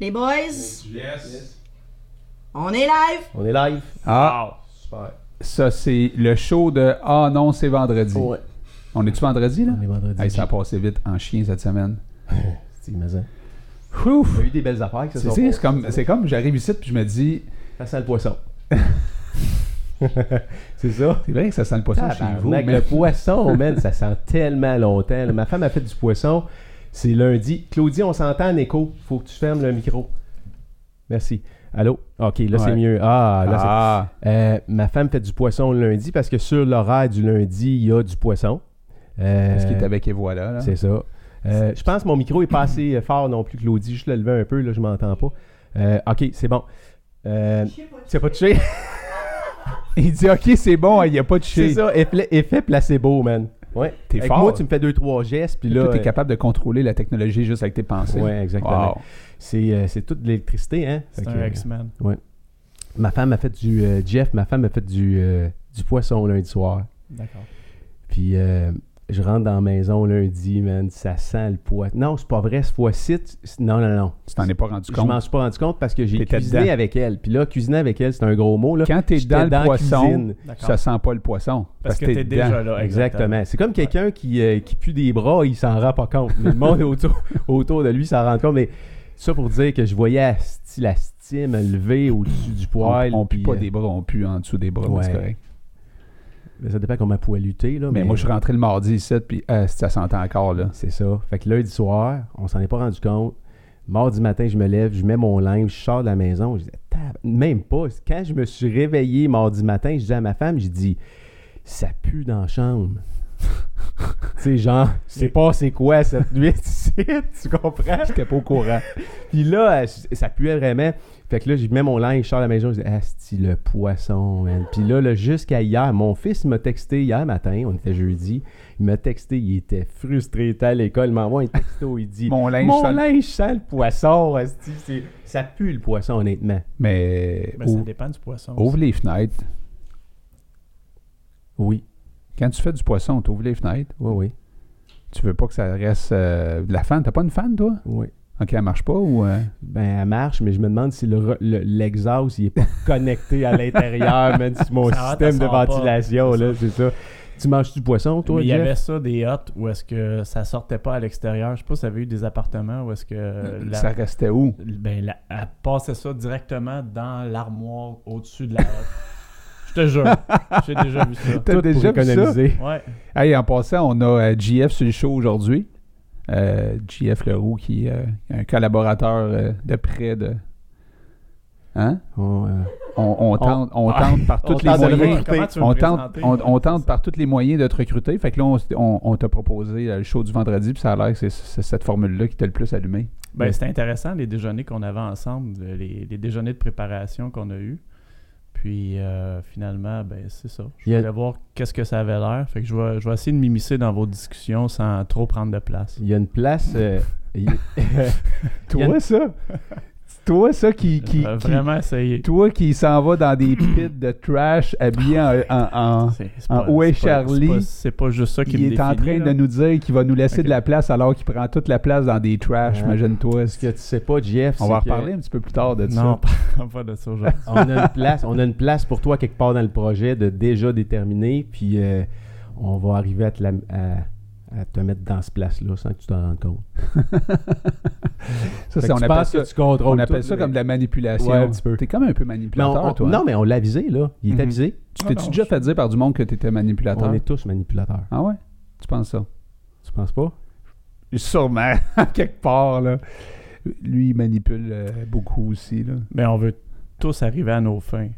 Les boys, Yes. on est live? On est live. Ah, Super. ça c'est le show de Ah non, c'est vendredi. Ouais. On est-tu vendredi là? On est vendredi. Hey, ça a passé vite en chien cette semaine. C'est mais ça. Ouf! On a eu des belles affaires. que C'est c'est- c'est comme, c'est comme j'arrive ici puis je me dis, Ça sent le poisson. c'est ça. c'est vrai que ça sent le poisson chez vous. Mais- Le poisson, man, ça sent tellement longtemps. là. Ma femme a fait du poisson. C'est lundi. Claudie, on s'entend en écho. Faut que tu fermes le micro. Merci. Allô? OK, là, c'est mieux. Ah, là, c'est Ah, Euh, ma femme fait du poisson le lundi parce que sur l'horaire du lundi, il y a du poisson. Euh, est-ce qu'il est avec et voilà là? C'est ça. Euh, je pense que mon micro est pas assez fort non plus, Claudie. Juste le lever un peu, là, je m'entends pas. Euh, ok, c'est bon. Euh, c'est pas touché? Il dit ok c'est bon, il n'y a pas de c'est ça, effet, effet placebo, man. Ouais. T'es fort. moi, tu me fais deux, trois gestes, puis là. là, t'es euh, capable de contrôler la technologie juste avec tes pensées. Ouais, exactement. Wow. C'est, euh, c'est toute de l'électricité, hein? C'est que, un euh, X-Men. ma femme a fait du. euh, Jeff, ma femme a fait du, euh, du poisson lundi soir. D'accord. Puis euh, je rentre dans la maison lundi, man. Ça sent le poisson. Non, c'est pas vrai, cette fois-ci. Non, non, non. Tu t'en es pas rendu Je compte? m'en suis pas rendu compte parce que j'ai cuisiné dedans. avec elle. Puis là, cuisiner avec elle, c'est un gros mot. Là. Quand t'es J'étais dans le la poisson, ça sent pas le poisson. Parce que t'es déjà là. Exactement. C'est comme quelqu'un qui, euh, qui pue des bras, il s'en rend pas compte. Mais le monde autour, autour de lui s'en rend compte. Mais ça pour dire que je voyais la stime lever au-dessus du poil. On, on pue puis, pas euh, des bras, on pue en dessous des bras, mais Ouais. c'est correct. Mais Ça dépend comment elle pouvait lutter. Là, Mais moi, je suis rentré le mardi ici, puis euh, ça sentait encore, là. C'est ça. Fait que lundi soir, on s'en est pas rendu compte. Mardi matin, je me lève, je mets mon linge, je sors de la maison. Je dis, même pas. Quand je me suis réveillé mardi matin, je dis à ma femme, j'ai dit, ça pue dans la chambre. tu sais, genre, je sais pas c'est quoi cette nuit ici, tu comprends? J'étais pas au courant. Puis là, ça puait vraiment. Fait que là, je mets mon linge, je sors de la maison, je dis, Asti, le poisson, man. Puis là, là, jusqu'à hier, mon fils m'a texté hier matin, on était jeudi, il m'a texté, il était frustré, il était à l'école, il m'envoie un texto, il dit, Mon linge mon sent- linge sent le poisson, Asti. Ça pue le poisson, honnêtement. Mais Mais ça dépend du poisson. ouvre aussi. les fenêtres. Oui, Quand tu fais du poisson, tu ouvres les fenêtres. oui, oui, Tu veux pas que ça reste euh, de la fan. T'as pas une fan, toi? oui. Ok, elle marche pas ou. euh, Ben, elle marche, mais je me demande si le re- le- l'exhaust, il est pas connecté à l'intérieur, même si mon Ça système ça de pas. ventilation, C'est là, c'est ça. Tu manges du poisson, toi, Mais il y avait ça des hottes où est-ce que ça sortait pas à l'extérieur? Je sais pas si vous avez eu des appartements où est-ce que Euh, la, Ça restait où? ben, la- elle passait ça directement dans l'armoire au-dessus de la hotte. Je te jure. J'ai déjà vu ça. T'as déjà pour vu ça? Ouais. Hey, en passant, on a euh, GF sur le show aujourd'hui. Euh, GF Leroux, qui est euh, un collaborateur euh, de près de. Hein? On, euh, On, on tente, on tente par tous les moyens. On tente, on, tente par tous les moyens de te recruter. Fait que là, on, s- on- on t'a proposé euh, le show du vendredi, puis ça a l'air que c'est cette formule-là qui t'a le plus allumé. Ben, c'était intéressant les déjeuners qu'on avait ensemble, euh, les, les déjeuners de préparation qu'on a eus. Puis euh, finalement, ben c'est ça. Je a- voulais voir qu'est-ce que ça avait l'air. Fait que je vais, je vais essayer de m'immiscer dans vos discussions sans trop prendre de place. il y a une place. euh, Toi, ça? Toi, ça qui. vraiment essayer. toi qui s'en va dans des pits de trash habillé en. en- en- C'est- c'est en pas- c'est Charlie? c'est pas- C'est pas, juste ça qui il me est en train là. de nous dire qu'il va nous laisser de la place alors qu'il prend toute la place dans des trash, Ouais. imagine-toi. Ce que tu sais pas, Jeff, On va en reparler un petit peu plus tard de Non, ça. pas, pas de ça aujourd'hui. On a une place, on a une place pour toi quelque part dans le projet de déjà déterminé, puis euh, on va arriver à te, la- à- à te mettre dans ce place-là sans que tu t'en rendes compte. Ça, c'est- on tu appelle ça, que tu contrôles on appelle ça comme de la manipulation. Ouais, un petit peu. T'es comme un peu on- manipulateur, on- toi. non, mais on l'a avisé, là. Il est Mhm. avisé. Tu Ah t'es-tu déjà fait dire par du monde que t'étais manipulateur? On est tous manipulateurs. Ah ouais? Tu penses ça? Tu penses pas? Sûrement, quelque part, là. Lui, il manipule euh, beaucoup aussi, là. Mais on veut tous arriver à nos fins.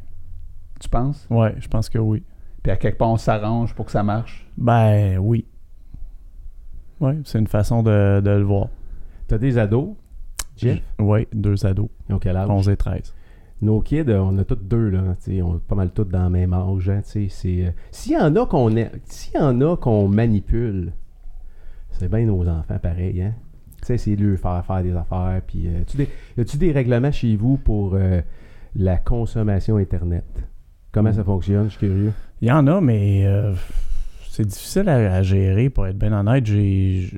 Tu penses? Ouais, je pense que oui. Puis à quelque part, on s'arrange pour que ça marche. Ben oui. Ouais, c'est une façon de, de le voir. T'as des ados, Jeff? Oui, deux ados, Ils ont quel âge? 11 et 13. Nos kids, on a tous deux, là. tu On est pas mal tous dans le même âge. hein, tu euh, S'il y en a qu'on y en a qu'on manipule, c'est bien nos enfants pareil, hein? Tu sais, c'est de leur faire faire des affaires. Puis, euh, tu des, y a-tu des règlements chez vous pour euh, la consommation Internet? Comment ça fonctionne? Je suis curieux. Il y en a, mais euh, c'est difficile à, gérer, pour être bien honnête. J'ai,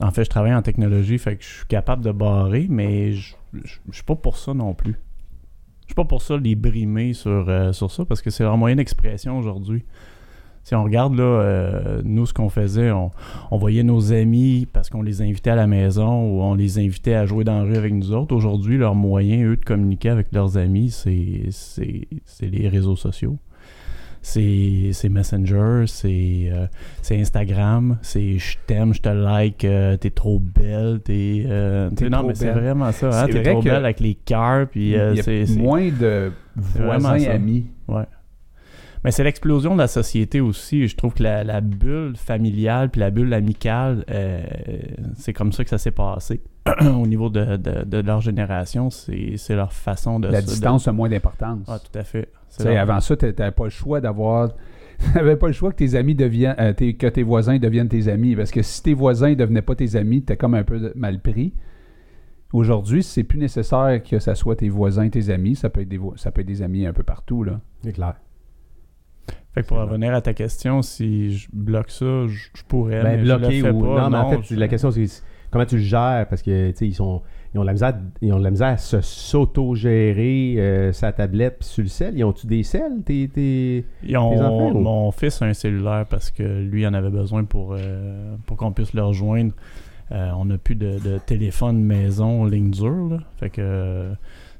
en fait, je travaille en technologie, fait que je suis capable de barrer, mais je- je suis pas pour ça non plus. Je suis pas pour ça les brimer sur, euh, sur ça parce que c'est leur moyen d'expression aujourd'hui. Si on regarde là, euh, nous ce qu'on faisait, on, on voyait nos amis parce qu'on les invitait à la maison ou on les invitait à jouer dans la rue avec nous autres. Aujourd'hui, leur moyen, eux, de communiquer avec leurs amis, c'est les réseaux sociaux. C'est c'est Messenger, c'est euh, c'est Instagram, c'est je t'aime, je te like, euh, t'es trop belle, t'es. euh, non, trop mais c'est vraiment ça. Hein, t'es vrai trop belle avec les cœurs, puis euh, Il y a c'est. moins de voisins amis. Mais c'est l'explosion de la société aussi. Je trouve que la, la bulle familiale puis la bulle amicale, euh, c'est comme ça que ça s'est passé. Au niveau de, de- de leur génération, c'est leur façon de... La distance a moins d'importance. Ah, tout à fait. Avant ça, tu n'avais pas le choix d'avoir. Tu pas le choix que tes amis deviennent. euh, tes- que tes voisins deviennent tes amis. Parce que si tes voisins ne devenaient pas tes amis, tu comme un peu mal pris. Aujourd'hui, c'est plus nécessaire que ça soit tes voisins, tes amis. Ça peut être des, vo- ça peut être des amis un peu partout. Là. C'est clair. Fait que pour C'est revenir à ta question, si je bloque ça, je, je pourrais, Ben, mais bloqué je le fais ou. pas. non, mais en fait, je- la question, c'est comment tu le gères? Parce que, tu sais, ils sont. Ils ont, de la misère, ils ont de la misère à se s'auto-gérer euh, sa tablette puis sur le sel. Ils ont-tu des selles, tes, tes... Ils ont- tes enfants, ou? mon fils a un cellulaire parce que lui en avait besoin pour, euh, pour qu'on puisse le rejoindre. Euh, on n'a plus de, de téléphone maison ligne dure. là. Fait que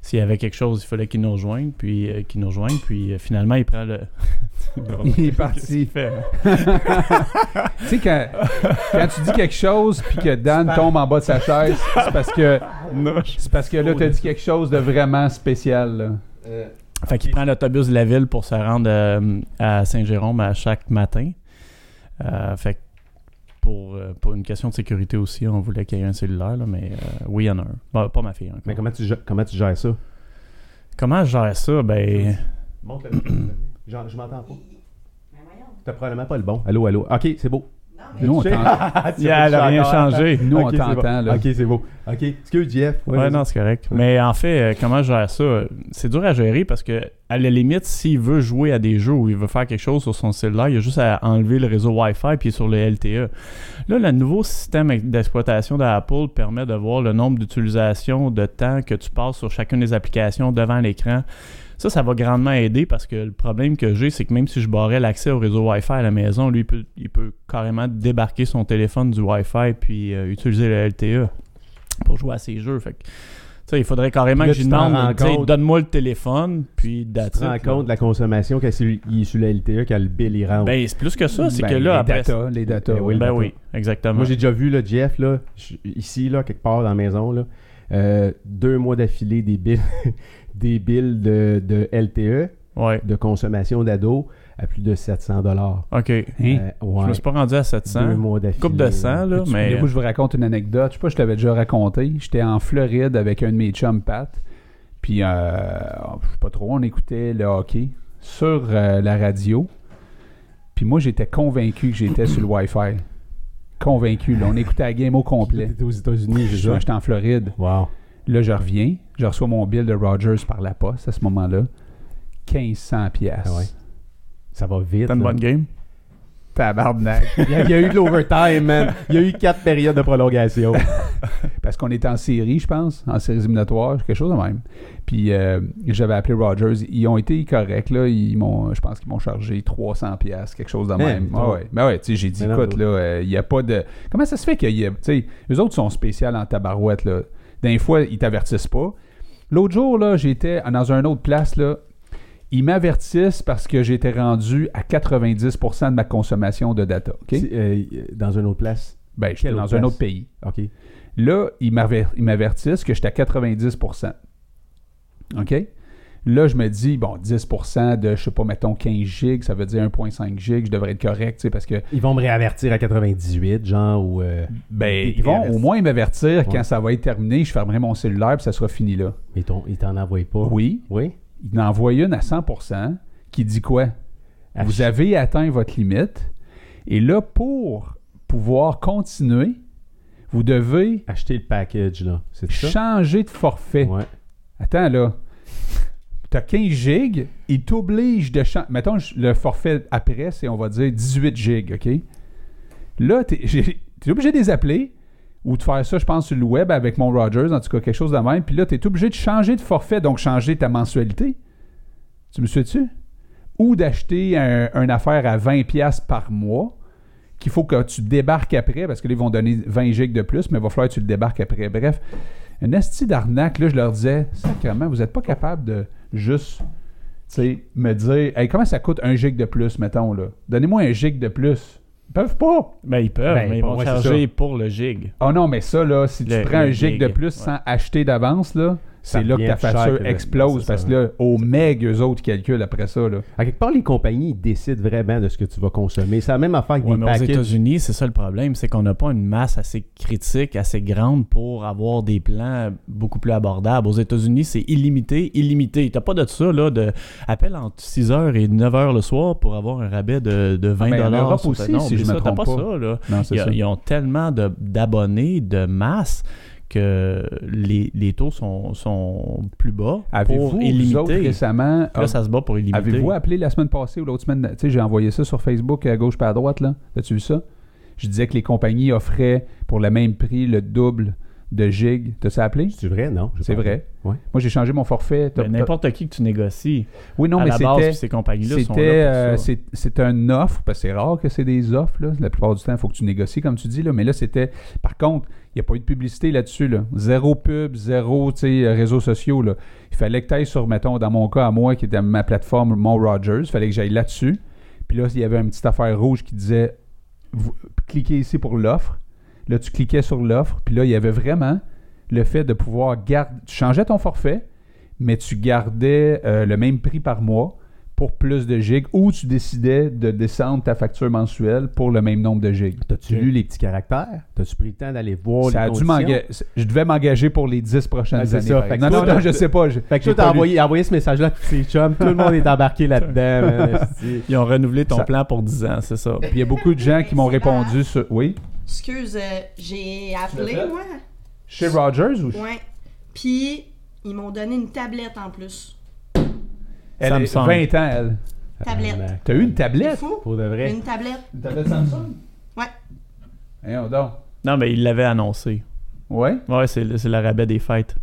s'il y avait quelque chose, il fallait qu'il nous rejoigne. Puis euh, qu'il nous rejoigne. Puis euh, finalement, il prend le. Il est parti. fait? tu sais, quand, quand tu dis quelque chose puis que Dan tombe en bas de sa chaise, c'est parce que, c'est parce que là, tu as dit quelque chose de vraiment spécial. là. Fait qu'il prend l'autobus de la ville pour se rendre euh, à Saint-Jérôme à chaque matin. Euh, fait que pour, euh, pour une question de sécurité aussi, on voulait qu'il y ait un cellulaire, là, mais euh, oui, il y en a un. Bah, pas ma fille encore. Mais comment tu, gères- comment tu gères ça? Comment je gère ça? Ben. Montre le Genre, je m'entends pas. T'as probablement pas le bon. Allô, allô. Ok, c'est beau. Nous, on Tu- t'en- Tu Yeah, elle a réfléchis rien changé. Nous, on t'entend. bon. Ok, c'est beau. Ok, excuse Jeff. Ouais, vas-y. non, c'est correct. Mais en fait, euh, comment je gère ça? C'est dur à gérer parce que, à la limite, s'il veut jouer à des jeux ou il veut faire quelque chose sur son cellulaire, il a juste à enlever le réseau Wi-Fi puis sur le LTE. Là, le nouveau système d'exploitation d'Apple permet de voir le nombre d'utilisations de temps que tu passes sur chacune des applications devant l'écran. Ça, ça va grandement aider parce que le problème que j'ai, c'est que même si je barrais l'accès au réseau Wi-Fi à la maison, lui, il peut, il peut carrément débarquer son téléphone du Wi-Fi puis euh, utiliser le LTE pour jouer à ses jeux. Fait que, il faudrait carrément là, que je demande, donne-moi le téléphone, puis Tu te rends compte de la consommation quand il est sur la LTE, quand le bill il rentre. Ben, c'est plus que ça, c'est Ben, que là, les après... data, les data. Ben oui, ben data. oui, exactement. Moi, j'ai déjà vu là, Jeff, là, ici, là, quelque part dans la maison, là, euh, deux mois d'affilée des billes, des billes de, de LTE, Ouais, de consommation d'ado, à plus de 700 dollars. OK. Hein? Je me suis pas rendu à 700. Deux mois d'affilée. Coupe de 100, là, Tu- mais... Du coup, je vous raconte une anecdote. Je sais pas, je t'avais déjà raconté. J'étais en Floride avec un de mes chums, Pat. Puis, euh, je sais pas trop, on écoutait le hockey sur euh, la radio. Puis moi, j'étais convaincu que j'étais sur le Wi-Fi. Convaincu. Là, on écoutait la game au complet. T'étais aux États-Unis? J'étais en Floride. Wow. Là, je reviens. Je reçois mon bill de Rogers par la poste à ce moment-là. 1500 pièces. Ah ouais. Ça va vite. T'as une là. bonne game? Tabarnak. Il y, a, il y a eu de l'overtime, man. Il y a eu quatre périodes de prolongation. Parce qu'on était en série, je pense, en série éliminatoire, quelque chose de même. Puis euh, j'avais appelé Rogers. Ils ont été corrects, là. Ils m'ont, je pense qu'ils m'ont chargé 300 pièces, quelque chose de même. mais Ah ouais. Ben ouais, tu sais, j'ai dit, Mais écoute, là, euh, il n'y a pas de... Comment ça se fait qu'il y a... Tu sais, eux autres sont spéciaux en tabarouette, là. D'un fois, ils t'avertissent pas. L'autre jour, là, j'étais dans une autre place, là. Ils m'avertissent parce que j'étais rendu à 90% de ma consommation de data, euh, dans une autre place? Ben, j'étais dans un autre pays. OK. Là, ils m'avertissent que j'étais à 90 OK? Là, je me dis, bon, 10% de, je sais pas, mettons 15 gigs, ça veut dire 1.5 gigs, je devrais être correct, tu sais, parce que, Ils vont me réavertir à 98, genre, ou... euh, ben, ils vont au moins m'avertir Ouais. quand ça va être terminé, je fermerai mon cellulaire, puis ça sera fini là. mais ton- ils t'en envoient pas? Oui, Oui? il en envoie une à 100% qui dit quoi? Vous Ach- avez atteint votre limite, et là, pour pouvoir continuer, vous devez Acheter le package, là. C'est ça? changer de forfait. Ouais. Attends, là. T'as 15 gigs, il t'oblige de changer. Mettons, le forfait après, c'est, on va dire, 18 gigs, OK? Là, j'ai- t'es obligé de les appeler ou de faire ça, je pense, sur le web avec mon Rogers, en tout cas, quelque chose de même. Puis là, tu es obligé de changer de forfait, donc changer ta mensualité. Tu me suis-tu? Ou d'acheter un, une affaire à 20$ par mois qu'il faut que tu débarques après, parce que là, ils vont donner 20 gigs de plus, mais il va falloir que tu le débarques après. Bref, un esti d'arnaque, là, je leur disais, sacrément, vous n'êtes pas capable de juste, tu sais, me dire, hey, comment ça coûte un gig de plus, mettons, là? Donnez-moi un gig de plus. Ils peuvent pas. Ben, ils peuvent, Ben, mais ils pour vont charger pour le gig. Oh non, mais ça, là, si tu Le- prends un gig de plus ouais. sans acheter d'avance, là, c'est là que ta facture que explose parce que là, au meg, eux autres calculent après ça, là. À quelque part, les compagnies ils décident vraiment de ce que tu vas consommer. C'est la même affaire avec Ouais, des mais aux. États-Unis, c'est ça le problème, c'est qu'on n'a pas une masse assez critique, assez grande pour avoir des plans beaucoup plus abordables. Aux États-Unis, c'est illimité, illimité. T'as pas de ça, là, de appel entre 6h et 9h le soir pour avoir un rabais de, de 20 mais en Europe sur ta- aussi, non, si je me ça, t'as trompe pas. pas. ça, là. Non, Il c'est y a- ça. ils ont tellement de- d'abonnés, de, masse, que les, les taux sont, sont plus bas Avez-vous, pour vous illimiter. autres, récemment, Là, ça se bat pour illimiter. Avez-vous appelé la semaine passée ou l'autre semaine? Tu sais, j'ai envoyé ça sur Facebook à gauche pas à droite, là. As-tu vu ça? Je disais que les compagnies offraient pour le même prix le double de gigs. T'as-tu appelé? C'est vrai, non? C'est vrai. Ouais. Moi, j'ai changé mon forfait. Ben, N'importe qui que tu négocies. Oui, non, à mais la base, c'était... puis ces compagnies-là sont C'était, là pour euh, ça. c'est, c'est une offre, parce que c'est rare que c'est des offres. Là. La plupart du temps, il faut que tu négocies, comme tu dis. Là. Mais là, c'était. Par contre, il n'y a pas eu de publicité là-dessus. Là. Zéro pub, zéro tu sais, réseaux sociaux. Là. Il fallait que tu ailles sur, mettons, dans mon cas à moi, qui était ma plateforme, mon Rogers, il fallait que j'aille là-dessus. Puis là, il y avait une petite affaire rouge qui disait vous- cliquez ici pour l'offre. Là, tu cliquais sur l'offre. Puis là, il y avait vraiment le fait de pouvoir garder. Tu changeais ton forfait, mais tu gardais euh, le même prix par mois pour plus de gigs ou tu décidais de descendre ta facture mensuelle pour le même nombre de gigs. T'as-tu lu les petits caractères? T'as-tu pris le temps d'aller voir Ça les a dû conditions? m'engager. Je devais m'engager pour les 10 prochaines Ah, années. Fait non, non, non, je sais pas. je- Fait que t'as envoyé, envoyé ce message-là à tous ces chums. Tout le monde est embarqué là-dedans. Ils ont renouvelé ton Ça- plan pour 10 ans, c'est ça. Puis il y a beaucoup de gens qui m'ont répondu sur. Oui? Excuse, euh, j'ai appelé, moi. Chez Rogers ou Ouais. Puis, ils m'ont donné une tablette en plus. Elle semble. 20 ans, elle. Tablette. Tabarnak. T'as eu une tablette? fou. Pour de vrai. Une tablette. Une tablette Samsung? Ouais. Voyons donc. Non, mais ils l'avaient annoncé. Ouais? Ouais, c'est le, c'est le rabais des fêtes.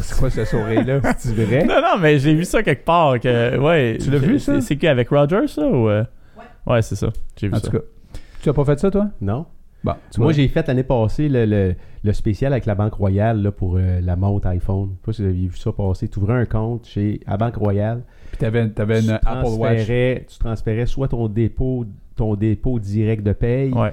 C'est quoi ce sourire-là? C'est vrai? Non, non, mais j'ai vu ça quelque part. Que, ouais, Tu l'as vu, ça? C'est, c'est qui, avec Roger, ça? Ou, euh? Ouais. Ouais, c'est ça. J'ai vu En ça. tout cas. Tu as pas fait ça, toi? Non? Bon, Moi, j'ai fait l'année passée le, le- le spécial avec la Banque Royale là, pour euh, la montre iPhone. Je sais pas si vous avez vu ça passer. Tu ouvrais un compte chez la Banque Royale. Puis t'avais, t'avais tu une Apple Watch. transférais- Tu transférais soit ton dépôt, ton dépôt direct de paye Ouais.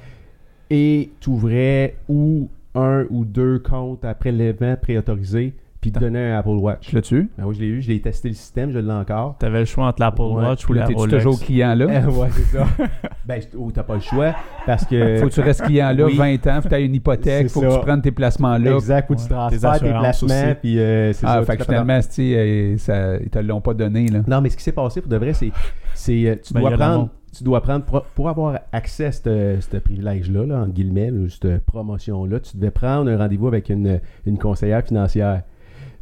et tu ouvrais ou un ou deux comptes à prélèvement préautorisé puis te donnais un Apple Watch. Tu l'as-tu? Ben oui, je l'ai eu. Je l'ai testé le système. Je l'ai encore. T'avais le choix entre l'Apple Ouais. Watch ou la Rolex. toujours client là? Euh, ouais, c'est ça. ben, ou t'as pas le choix parce que. Faut que tu restes client là Oui. 20 ans, faut que tu aies une hypothèque, faut que tu prennes tes placements là. Exact, faut que tu transfères Tes tes, assurances placements, puis euh, c'est Ah, ça. fait tu que finalement, tu sais, euh, ça- ils te l'ont pas donné là. Non, mais ce qui s'est passé pour de vrai, c'est, c'est euh, tu, Ben, dois prendre, tu dois prendre, pour, pour avoir accès à ce ce privilège-là, là, entre guillemets, ou cette promotion-là, tu devais prendre un rendez-vous avec une, une conseillère financière.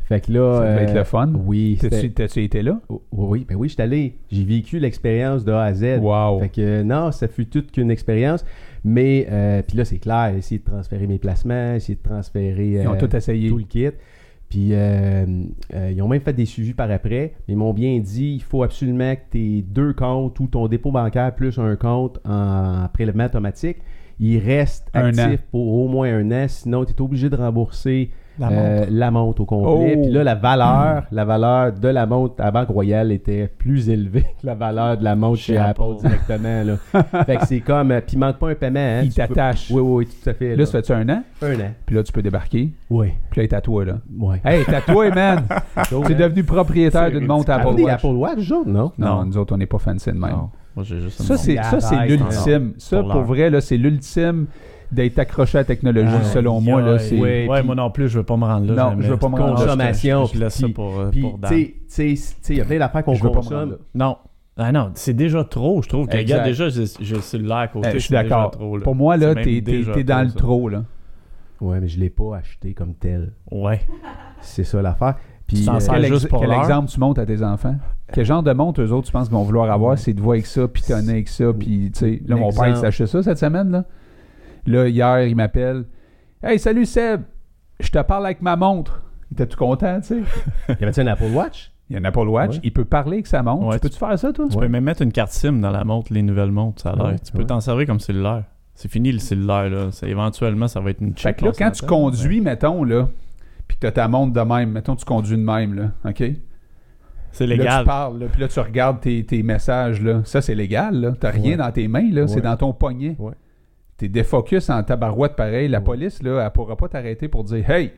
Fait que là. Ça devait être euh, le fun. Oui, T'as-tu, été là? oh, oui, ben oui, je suis allé. J'ai vécu l'expérience de A à Z. Wow. Fait que euh, non, ça fut toute qu'une expérience. Mais, euh, puis là, c'est clair, essayer de transférer mes placements, essayer de transférer Ils ont euh, tout essayé. tout le kit. Puis euh, euh, ils ont même fait des suivis par après. Mais ils m'ont bien dit il faut absolument que tes deux comptes ou ton dépôt bancaire plus un compte en prélèvement automatique, il reste Un actif an. pour au moins un an. Sinon, tu es obligé de rembourser La euh, montre. la montre au complet. Oh! Puis là, la valeur, la valeur de la montre à Banque Royale était plus élevée que la valeur de la montre chez, Chez Apple, Apple. directement. Là. fait que c'est comme. euh, Puis il manque pas un paiement. Hein, Ils Tu peux- t'attachent. Oui, oui, oui, tout à fait. Là, ça fait-tu un an? Un an. Puis là, tu peux débarquer. Oui. Puis là, il est à toi, là. Ouais. Hey, t'es à toi, man! Tu es devenu propriétaire d'une montre Apple Watch. Apple Watch, non? Non, Non. nous autres, on n'est pas fancy de même. Non. Moi, j'ai juste Ça, c'est, ça, c'est Arrête, l'ultime. Ça, Pour vrai, là, c'est l'ultime d'être accroché à la technologie, Ah, selon moi. Là, Ouais, c'est... ouais. ouais, puis- moi non plus, je veux pas me rendre là. Non, jamais. je veux pas me rendre là. Consommation, Je, je laisse ça pour, euh, Puis, pour tu sais, il y a plein d'affaires qu'on Je veux pas me consomme. rendre là. Non. Ah non, c'est déjà trop, je trouve. Que, regarde, déjà, j'ai le cellulaire à côté. Eh, je suis d'accord. Pour moi, là, t'es, dans le trop, là. Ouais, mais je l'ai pas acheté comme tel. Ouais. C'est ça l'affaire. Puis, euh, Quel, juste ex- pour quel l'heure? exemple tu montres à tes enfants? Quel genre de montre eux autres, tu penses qu'ils vont vouloir avoir? C'est de voir avec ça, puis tonner avec ça, puis tu sais, là, mon père, il acheté ça cette semaine, là. Là, hier, il m'appelle. Hey, salut Seb, je te parle avec ma montre. Il était tout content, tu sais? Y avait-tu un Apple Watch? Il y a un Apple Watch, Ouais. il peut parler avec sa montre. Ouais, tu peux-tu faire ça, toi? Tu peux même mettre une carte SIM dans la montre, les nouvelles montres, ça a l'air. Ouais, tu peux ouais. t'en servir comme cellulaire. C'est fini le cellulaire, là. C'est- éventuellement, ça va être une Fait chip. que là, quand tu conduis, mettons, là, puis que t'as ta montre de même, mettons, tu conduis de même, là, OK? C'est Là, légal. tu parles, là, puis là, tu regardes tes, tes messages, là. Ça, c'est légal, là. T'as rien Ouais. dans tes mains, là. C'est dans ton poignet. T'es défocus en tabarouette pareil. La police, là, elle pourra pas t'arrêter pour dire Hey!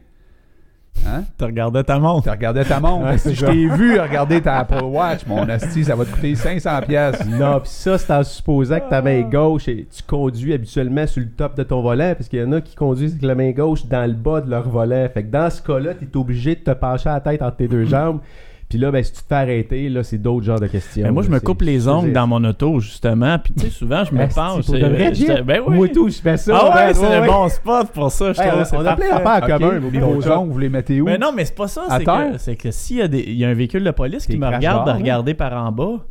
Hein? Tu regardais ta montre. Tu regardais ta montre. Ouais, si je t'ai vu regarder ta Apple Watch, mon asti, ça va te coûter 500$. piastres. Non, puis ça, c'est en supposant que ta main gauche, et tu conduis habituellement sur le top de ton volant, parce qu'il y en a qui conduisent avec la main gauche dans le bas de leur volant. Fait que dans ce cas-là, tu es obligé de te pencher la tête entre tes deux jambes. Puis là, ben, si tu te fais arrêter, là, c'est d'autres genres de questions. Mais moi, je me coupe C'est- les ongles dans mon auto, justement. Puis, tu sais, souvent, je me pour de vrai? Ben oui. Moi, tout, je fais ça. Ah ouais, ben, c'est ouais. le bon spot pour ça, je Hey, trouve. on, c'est on a plein d'affaires en OK, commun. mais mais vos ongles, vous les mettez où? Mais non, mais c'est pas ça. C'est que, c'est que s'il y, a des- il y a un véhicule de police qui me regarde de bar, regarder par en bas,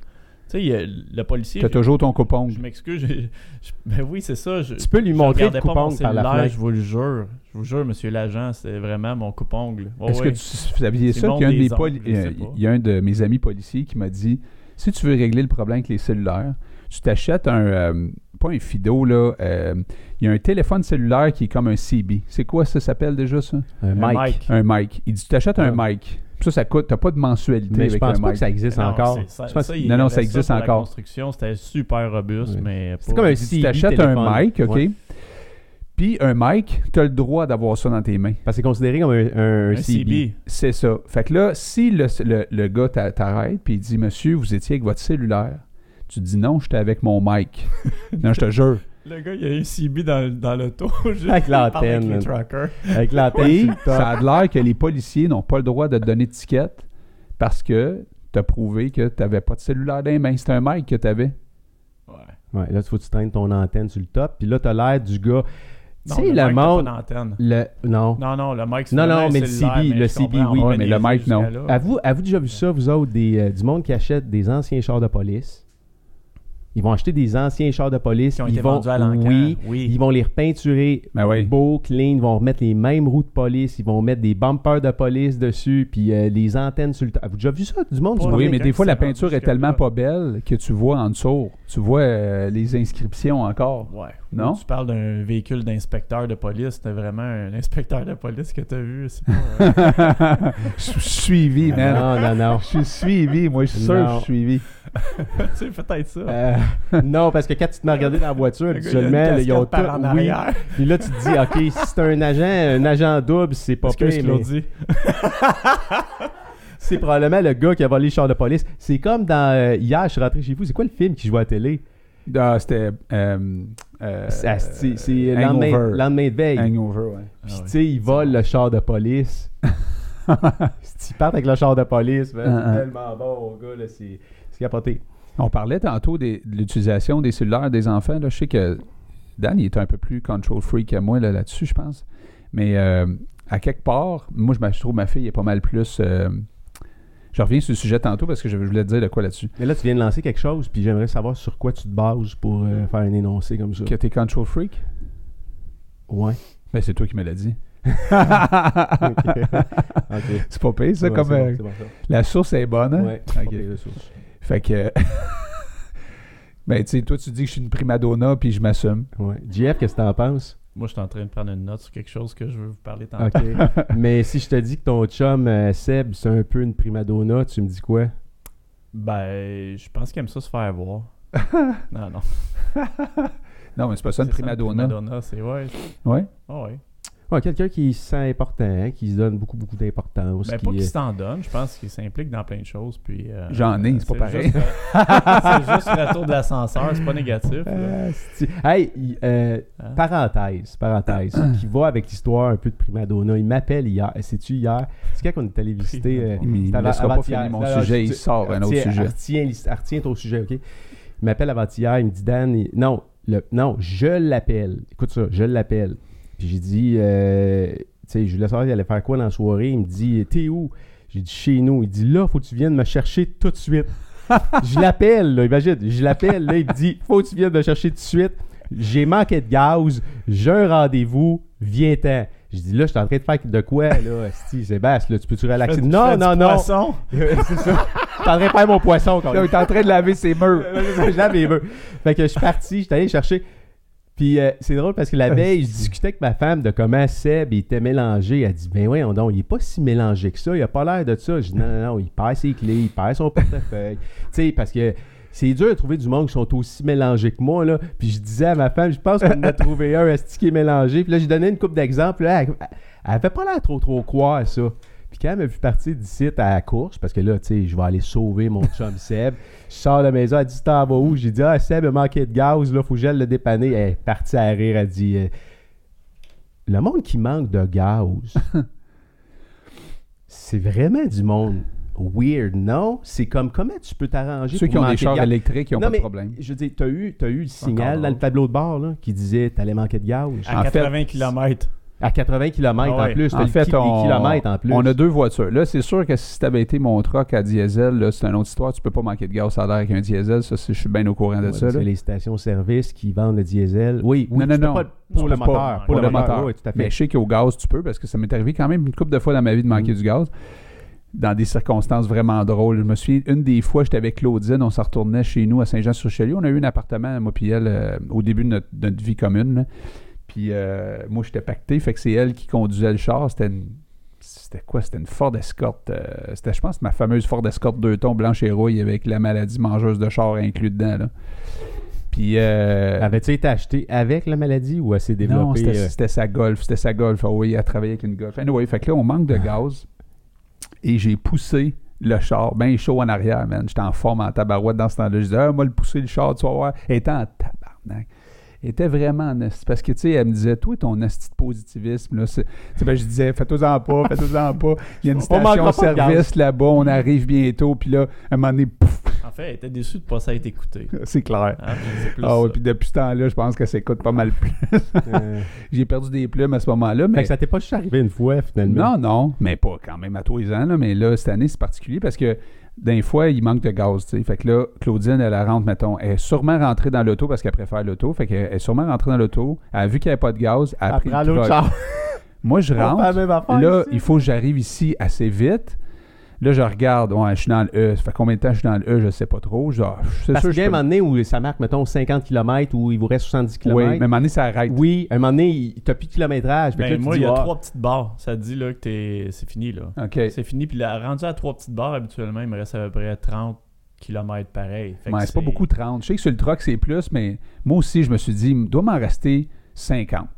tu sais, le policier. T'as toujours ton coupongle. Je m'excuse. Ben oui, c'est ça. Je, Tu peux lui montrer le regardais pas mon coupon par la cellulaire, fenêtre. Je vous le jure. Je vous jure, monsieur l'agent, c'est vraiment mon coupongle. Ouais, Est-ce ouais. que tu saviez C'est ça bon qu'il y a un de des mes ongles, poli- je sais euh, pas. il y a un de mes amis policiers qui m'a dit si tu veux régler le problème avec les cellulaires, tu t'achètes un euh, pas un Fido là, euh, il y a un téléphone cellulaire qui est comme un CB. C'est quoi ça s'appelle déjà ça? Un Un mic. mic. Un mic. Il dit tu t'achètes un Ah. mic. Ça ça coûte t'as pas de mensualité Mais je avec pense le pas mic. que ça existe Non, encore. c'est- ça- Je pense- ça, il y non, non, ça existe pour la encore. construction, c'était super robuste, Oui. mais C'est comme un dit, tu t'achètes un mic, OK? Ouais. Puis un mic, tu as le droit d'avoir ça dans tes mains. Parce que c'est considéré comme un, un, un CB. CB. C'est ça. Fait que là, si le, le, le gars t'a- t'arrête puis il dit Monsieur, vous étiez avec votre cellulaire, tu dis non, j'étais avec mon mic. non, je te jure. Le gars, il a un CB dans, dans l'auto. juste Avec l'antenne, Avec les man. trackers. Avec l'antenne. Ça a l'air que les policiers n'ont pas le droit de te donner d'étiquette parce que tu as prouvé que tu n'avais pas de cellulaire dans les mains. C'était un mic que tu avais. Ouais. Ouais, là, tu faut que tu traînes ton antenne sur le top. Puis là, t'as l'air du gars. Tu Non, sais, le le mic, t'as pas monde. d'antenne. Le... Non. Non, non, le mic, c'est Non, non, mais le CB, le CB, oui. mais le mic, non. Avez-vous avez déjà vu ça, vous autres, des, euh, du monde qui achète des anciens chars de police? Ils vont acheter des anciens chars de police. Qui ont ils été vont, vendus à. Oui. Oui. Ils vont les repeinturer Ben oui. beau, clean. Ils vont remettre les mêmes roues de police. Ils vont mettre des bumpers de police dessus. Puis euh, les antennes sur le top. Avez-vous déjà vu ça, du monde? Du Oui, mais des fois, la peinture est tellement pas belle que tu vois en dessous. Tu vois euh, les inscriptions encore. Ouais. Non? Tu parles d'un véhicule d'inspecteur de police. C'était vraiment un inspecteur de police que t'as vu. C'est pas, euh, Je suis suivi, man. Non, non, non. Je suis suivi. Moi, je suis sûr que je suis suivi. c'est peut-être ça. Euh, non, parce que quand tu te mets à regarder dans la voiture, là, ils ont tout. en Oui. arrière. Puis là, tu te dis, OK, si c'est un agent, un agent double, c'est pas Parce que pire, je mais l'ai dit. c'est probablement le gars qui a volé le char de police. C'est comme dans. euh, hier, je suis rentré chez vous. C'est quoi le film qui joue à la télé? Ah, c'était. euh, euh, C'est c'est- lendemain, lendemain de veille. Hangover, ouais. Puis, Ah tu sais, ils volent le char de police. Ils partent avec le char de police. Ah, ah. C'est tellement bon, gars. là, C'est c'est capoté. On parlait tantôt des- de l'utilisation des cellulaires des enfants. Là. Je sais que Dan, il est un peu plus control freak que moi là, là-dessus, je pense. Mais euh, à quelque part, moi, je trouve ma fille est pas mal plus. euh, je reviens sur le sujet tantôt parce que je voulais te dire de quoi là-dessus. Mais là, tu viens de lancer quelque chose, puis j'aimerais savoir sur quoi tu te bases pour euh, faire un énoncé comme ça. Que t'es control freak? Ouais. Ben, c'est toi qui me l'as dit. C'est pas pire, ça, Ouais, comme bon, euh, c'est bon, ça. la source est bonne. hein? Ouais. Ok. Ok, la source. Fait que. ben, tu sais, toi, tu dis que je suis une prima donna, puis je m'assume. Ouais. JF, qu'est-ce que t'en penses? Moi, je suis en train de prendre une note sur quelque chose que je veux vous parler tantôt. Mais si je te dis que ton chum, euh, Seb, c'est un peu une prima donna, tu me dis quoi? Ben, je pense qu'il aime ça se faire voir. non, non. Non, mais c'est pas ça, une C'est prima donna. Madonna, c'est ouais. Ouais. Ah ouais. Ouais, quelqu'un qui se sent important, hein, qui se donne beaucoup, beaucoup d'importance. Ben, qui, pas qu'il euh, s'en donne, je pense qu'il s'implique dans plein de choses. Puis, euh, J'en ai, c'est pas pareil. juste, euh, c'est juste le retour de l'ascenseur, c'est pas négatif. Ah, c'est- hey, euh, Hein? parenthèse, parenthèse, qui va avec l'histoire un peu de prima donna. Il m'appelle hier. C'est-tu hier? C'est quand qu'on est allé visiter. euh, Il avant- laissera pas finir mon Non, sujet, il sort un autre sujet. Retiens, l'his- retiens ton sujet, OK? Il m'appelle avant-hier, il me dit Dan, il- non, le, non, je l'appelle. Écoute ça, je l'appelle. Puis j'ai dit, euh, tu sais, je voulais savoir il allait faire quoi dans la soirée? Il me dit, t'es où? J'ai dit, chez nous. Il dit, là, faut que tu viennes me chercher tout de suite. je l'appelle, là, imagine, je l'appelle, là, il me dit, faut que tu viennes me chercher tout de suite. J'ai manqué de gaz, j'ai un rendez-vous, viens-t'en. Je dis là, je suis en train de faire de quoi, là, Sti, Sébastien, là, tu peux-tu relaxer? Non, non, non. poisson? c'est ça. Je suis en train de faire mon poisson quand Là, il est en train de laver ses murs. je lave les murs. Fait que je suis parti, j'étais allé chercher. Puis euh, c'est drôle parce que la veille, je discutais avec ma femme de comment Seb il était mélangé. Elle dit Ben oui, donc, il est pas si mélangé que ça, il a pas l'air de ça. Je dis Non, non, non, il perd ses clés, il perd son portefeuille. tu sais, parce que c'est dur de trouver du monde qui sont aussi mélangés que moi. Là. Puis je disais à ma femme, je pense qu'on a trouvé un esti qui est mélangé? Puis là, j'ai donné une coupe d'exemples. Là, Elle, elle avait pas l'air trop trop croire à ça. Puis quand elle m'a vu partir d'ici à la course, parce que là, tu sais, je vais aller sauver mon chum Seb. Je sors de la maison, elle dit T'en vas où? J'ai dit Ah, Seb a manqué de gaz, là, faut que j'aille le dépanner. Elle est partie à rire, elle dit euh, Le monde qui manque de gaz, c'est vraiment du monde weird, non? C'est comme comment tu peux t'arranger Ceux pour qui ont des de chars électriques, ils n'ont Non, pas mais de problème. Je veux dire, t'as eu, t'as eu le signal Encore dans le tableau de bord là, qui disait t'allais manquer de gaz. À En fait- 80 km. À 80 km Ah en ouais. plus. En fait, on, kilomètres en plus. on a deux voitures. Là, c'est sûr que si t'avais été mon truck à diesel, là, c'est une autre histoire. Tu peux pas manquer de gaz à l'air avec un diesel. Ça, je suis bien au courant de ça. c'est les stations-service qui vendent le diesel. Oui, oui Non, non, tu non. pas- Tu pour le pas. moteur. Pour, le, moteur, oui, tout à fait. Mais je sais qu'au gaz, tu peux parce que ça m'est arrivé quand même une couple de fois dans ma vie de manquer Mm. du gaz. Dans des circonstances vraiment drôles. Je me souviens, une des fois, j'étais avec Claudine, on s'en retournait chez nous à Saint-Jean-sur-Richelieu. On a eu un appartement, moi puis elle, euh, au début de notre, de notre vie commune. là. Puis euh, moi, j'étais pacté, fait que c'est elle qui conduisait le char. C'était une. C'était quoi? C'était une Ford Escort. euh, c'était, je pense, ma fameuse Ford Escort deux tons blanche et rouille avec la maladie mangeuse de char inclus dedans. Là. Puis. euh, Avais-tu été acheté avec la maladie ou elle s'est non, développée c'était, euh, c'était sa Golf. C'était sa Golf. Ah oui, elle travaillait avec une Golf. Anyway, fait que là, on manque de gaz. Et j'ai poussé le char, bien chaud en arrière, man. J'étais en forme en tabarouette dans ce temps-là. Je disais, ah, moi, le pousser le char, tu vas voir. Elle était en tabarnak. Elle était vraiment en. Parce que, tu sais, elle me disait, toi, ton esti de positivisme, là, c'est... Ben, je disais, fais-toi-en pas, fais-toi-en pas. Il y a une station-service là-bas, on arrive bientôt, puis là, à un moment donné, pouf, En fait, elle était déçue de pas s'être écoutée. c'est clair. Hein, puis Ah ouais, puis depuis ce temps-là, je pense que ça coûte pas mal plus. euh, J'ai perdu des plumes à ce moment-là, Fait mais... que ça t'est pas juste arrivé une fois finalement? Non, non, mais pas quand même à tous les ans, là, mais là, cette année, c'est particulier parce que d'un fois, il manque de gaz. Fait que là, Claudine, elle, elle rentre, mettons, elle est sûrement rentrée dans l'auto parce qu'elle préfère l'auto. Fait qu'elle est sûrement rentrée dans l'auto, elle a vu qu'il n'y avait pas de gaz, elle a pris le. Moi, je rentre, là, ici. il faut que j'arrive ici assez vite. Là, je regarde, ouais, je suis dans le E. Ça fait combien de temps je suis dans le E, je sais pas trop. Je, ah, c'est Parce sûr, qu'il y a je un peux- moment donné où ça marque, mettons, 50 km ou il vous reste 70 km. Oui, mais à un moment donné, ça arrête. Oui, à un moment donné, il- t'as plus de kilométrage. Ben, là, moi, il y a ah, trois petites barres. Ça dit là que t'es... c'est fini. là. OK. C'est fini. Puis là, rendu à trois petites barres, habituellement, il me reste à peu près 30 km pareil. Fait que c'est pas beaucoup 30. Je sais que sur le truck, c'est plus, mais moi aussi, je me suis dit, il doit m'en rester 50. Moi,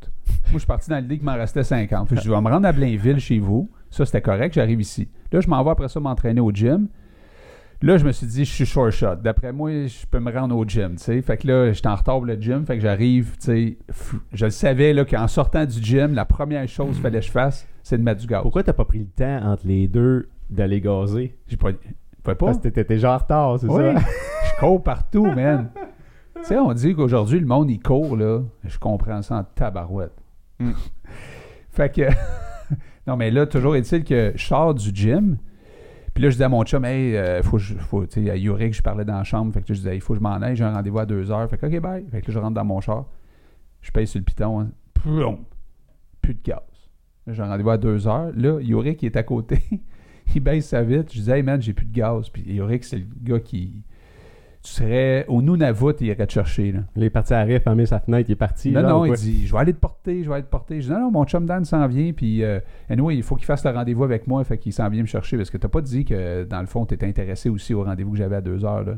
je suis parti dans l'idée qu'il m'en restait 50. Fait que je vais me rendre à Blainville chez vous. Ça, c'était correct. J'arrive ici. Là, je m'en vais après ça m'entraîner au gym. Là, je me suis dit, je suis short shot. D'après moi, je peux me rendre au gym, tu sais. Fait que là, j'étais en retard pour le gym. Fait que j'arrive, tu sais. Je le savais, là, qu'en sortant du gym, la première chose qu'il fallait que je fasse, c'est de mettre du gaz. Pourquoi t'as pas pris le temps entre les deux d'aller gazer? J'ai pas... Pouvais pas. Parce que t'étais déjà en retard, c'est Oui, ça? je cours partout, man. tu sais, on dit qu'aujourd'hui, le monde, il court, là. Je comprends ça en tabarouette. Mm. fait que... non, mais là, toujours est-il que je sors du gym, puis là, je dis à mon chum, hey, euh, faut, faut, tu sais, à Yurick, je parlais dans la chambre, fait que je disais, il faut que je m'en aille, j'ai un rendez-vous à deux heures. Fait que, OK, bye. Fait que là, je rentre dans mon char, je paye sur le piton, hein. Plus de gaz. J'ai un rendez-vous à deux heures. Là, Yorick, qui est à côté, il baisse sa vitre. Je dis, hey man, j'ai plus de gaz. Puis Yorick, c'est le gars qui. Tu serais au Nunavut, il irait te chercher. Là. Il est parti à Riff, fermé sa fenêtre, il est parti. Non, là, non, il dit, je vais aller te porter, je vais aller te porter. Je dis, non, non, mon chum Dan s'en vient. Puis, euh, anyway, il faut qu'il fasse le rendez-vous avec moi. Fait qu'il s'en vient me chercher. Parce que t'as pas dit que, dans le fond, tu étais intéressé aussi au rendez-vous que j'avais à deux heures. Là.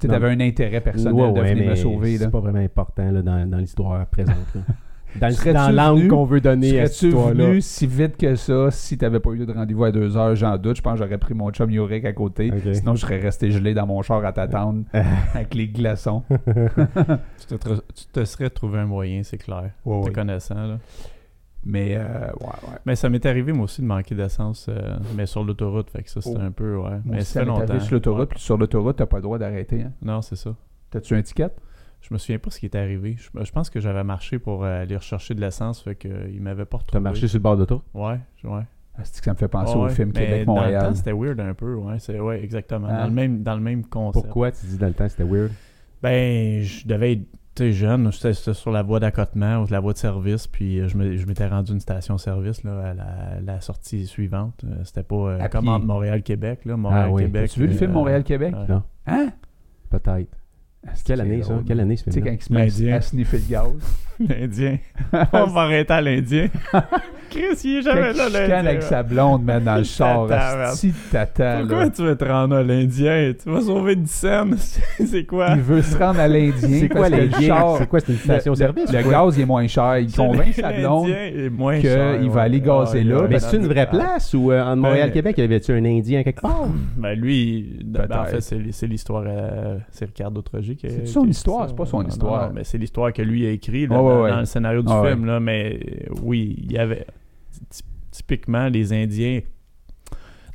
Tu t'avais un intérêt personnel Ouais, de venir me sauver. C'est pas vraiment important là, dans, dans l'histoire présente. Dans, le- Serais-tu dans l'angle venu- qu'on veut donner à cette histoire-là? venu si vite que ça si t'avais pas eu de rendez-vous à deux heures? J'en doute. Je pense que j'aurais pris mon chum Yorick à côté. Sinon, je serais resté gelé dans mon char à t'attendre avec les glaçons. Tu te, tra- tu te serais trouvé un moyen, c'est clair. Ouais, Te ouais. connaissant, là. Mais, euh, ouais, ouais. Mais ça m'est arrivé, moi aussi, de manquer d'essence, euh, mais sur l'autoroute. Fait que ça, c'était Oh. un peu, ouais. Moi mais ça fait arrivé longtemps. sur l'autoroute. Ouais. Puis sur l'autoroute, t'as pas le droit d'arrêter. Hein. Non, c'est ça. T'as-tu un ticket? Je me souviens pas ce qui était arrivé. Je, je pense que j'avais marché pour euh, aller rechercher de l'essence, fait que euh, il m'avait pas retrouvé. T'as marché sur le bord d'auto? Ouais, ouais. Ah, c'est que ça me fait penser Ouais, au film Mais Dans le Québec-Montréal. temps, c'était weird un peu, ouais. C'est, ouais, exactement. Hein? Dans, le même, dans le même concept. Pourquoi tu dis dans le temps c'était weird? Ben, je devais être J'étais jeune, j'étais j'étais sur la voie d'accotement ou la voie de service, puis euh, je me- je m'étais rendu une station-service là, à la, la sortie suivante. Euh, C'était pas euh, entre Montréal-Québec. là, Ah oui. Montréal-Québec. Tu vu le euh, film Montréal-Québec? ouais. Non. Hein? Peut-être. Quelle année, ça? Quelle année, ce Tu sais, film quand il se met à sniffer le gaz. L'Indien. On va arrêter à l'Indien. Chris, il est jamais il là, chicane l'Indien. avec sa blonde, man, dans le char. Si tata, Pourquoi tu veux te rendre à l'Indien? Tu vas sauver 10 cents. C'est quoi? Il veut se rendre à l'Indien. C'est quoi l'Indien? char- C'est quoi, c'est une station-service? Le, gaz, il est moins cher. Il convainc sa blonde. L'Indien est moins que cher, il va aller gazer là, Mais c'est une vraie place ou euh, en Montréal-Québec, y avait-tu un Indien quelque part? Ben lui, ben, en fait, c'est l'histoire. euh, c'est Ricardo Trogi qui C'est son histoire, c'est pas son histoire. mais c'est l'histoire que lui a écrit là, Ouais, ouais, dans, ouais. dans le scénario du Ah, film. Là, mais euh, oui, il y avait. ty- Typiquement, les Indiens.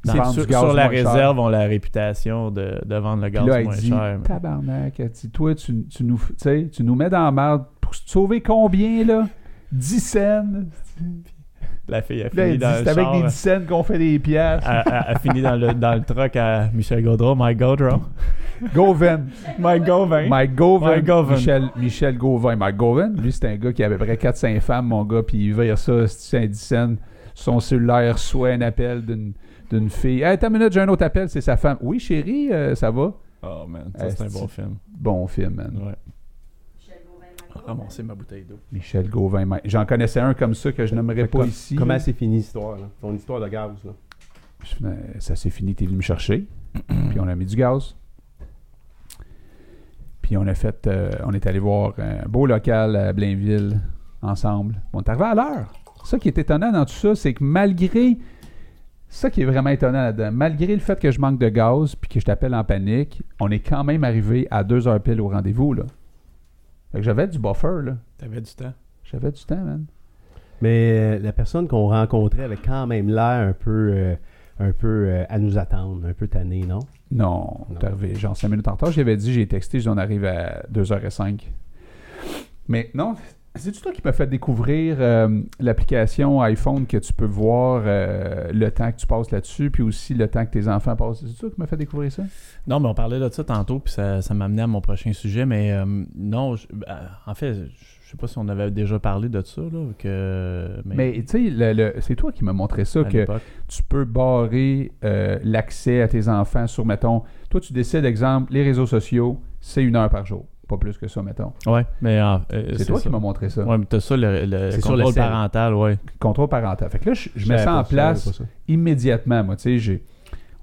Dans- sur, la cher. réserve, ont la réputation de, de vendre le gaz là, moins dit cher. mais- Tabarnak, dit, toi, tu, tu nous, tu nous mets dans la merde pour sauver combien, là? 10 cents. La fille a fini dans c'est le avec char. des 10 cents qu'on fait des pièces. a, a- fini dans le, dans le truck à Michel Gaudreau, Mike Gaudreau. Govan. Mike Gauvin. Mike Govan. Mike. Michel, Michel Gauvin. Mike Govan, lui, c'est un gars qui avait à peu près 4-5 femmes, mon gars, puis il vire ça, c'est un 10 cents. Son cellulaire reçoit un appel d'une d'une fille. Hey, attends une minute, j'ai un autre appel, c'est sa femme. Oui, chérie, euh, ça va? Oh man, ça c'est un c'est- bon film. Bon film, man. Ouais. Ramasser ma bouteille d'eau. Michel Gauvin. J'en connaissais un comme ça que je n'aimerais pas ici. Comment c'est fini l'histoire? là? Ton histoire de gaz, là. Ça s'est fini, t'es venu me chercher. puis on a mis du gaz. Puis on a fait, euh, on est allé voir un beau local à Blainville ensemble. On est arrivé à l'heure. Ça qui est étonnant dans tout ça, c'est que malgré ça qui est vraiment étonnant là-dedans, malgré le fait que je manque de gaz puis que je t'appelle en panique, on est quand même arrivé à deux heures pile au rendez-vous là. Fait que j'avais du buffer là. T'avais du temps? J'avais du temps, man. Mais euh, la personne qu'on rencontrait avait quand même l'air un peu, euh, un peu euh, à nous attendre, un peu tanné, non? Non, Non. t'es arrivé genre 5 minutes en retard. J'avais dit, j'ai texté, je dis, on arrive à 2h05. Mais non, c'est-tu toi qui m'as fait découvrir euh, l'application iPhone que tu peux voir euh, le temps que tu passes là-dessus, puis aussi le temps que tes enfants passent? C'est toi qui m'as fait découvrir ça? Non, mais on parlait de ça tantôt, puis ça, ça m'a amené à mon prochain sujet, mais euh, non, je- ben, en fait, je sais pas si on avait déjà parlé de ça, là, que... Mais tu sais, le- le- c'est toi qui m'as montré ça, que tu peux barrer l'accès à tes enfants sur, mettons, toi tu décides, exemple, les réseaux sociaux, c'est une heure par jour. Pas plus que ça, mettons. Ouais, mais euh, C'est toi ça. qui m'as montré ça. Ouais, mais t'as ça, le, le C'est sur le contrôle parental, ouais. Contrôle parental. Fait que là, je, je mets ça en place ça. immédiatement. Moi, tu sais, j'ai,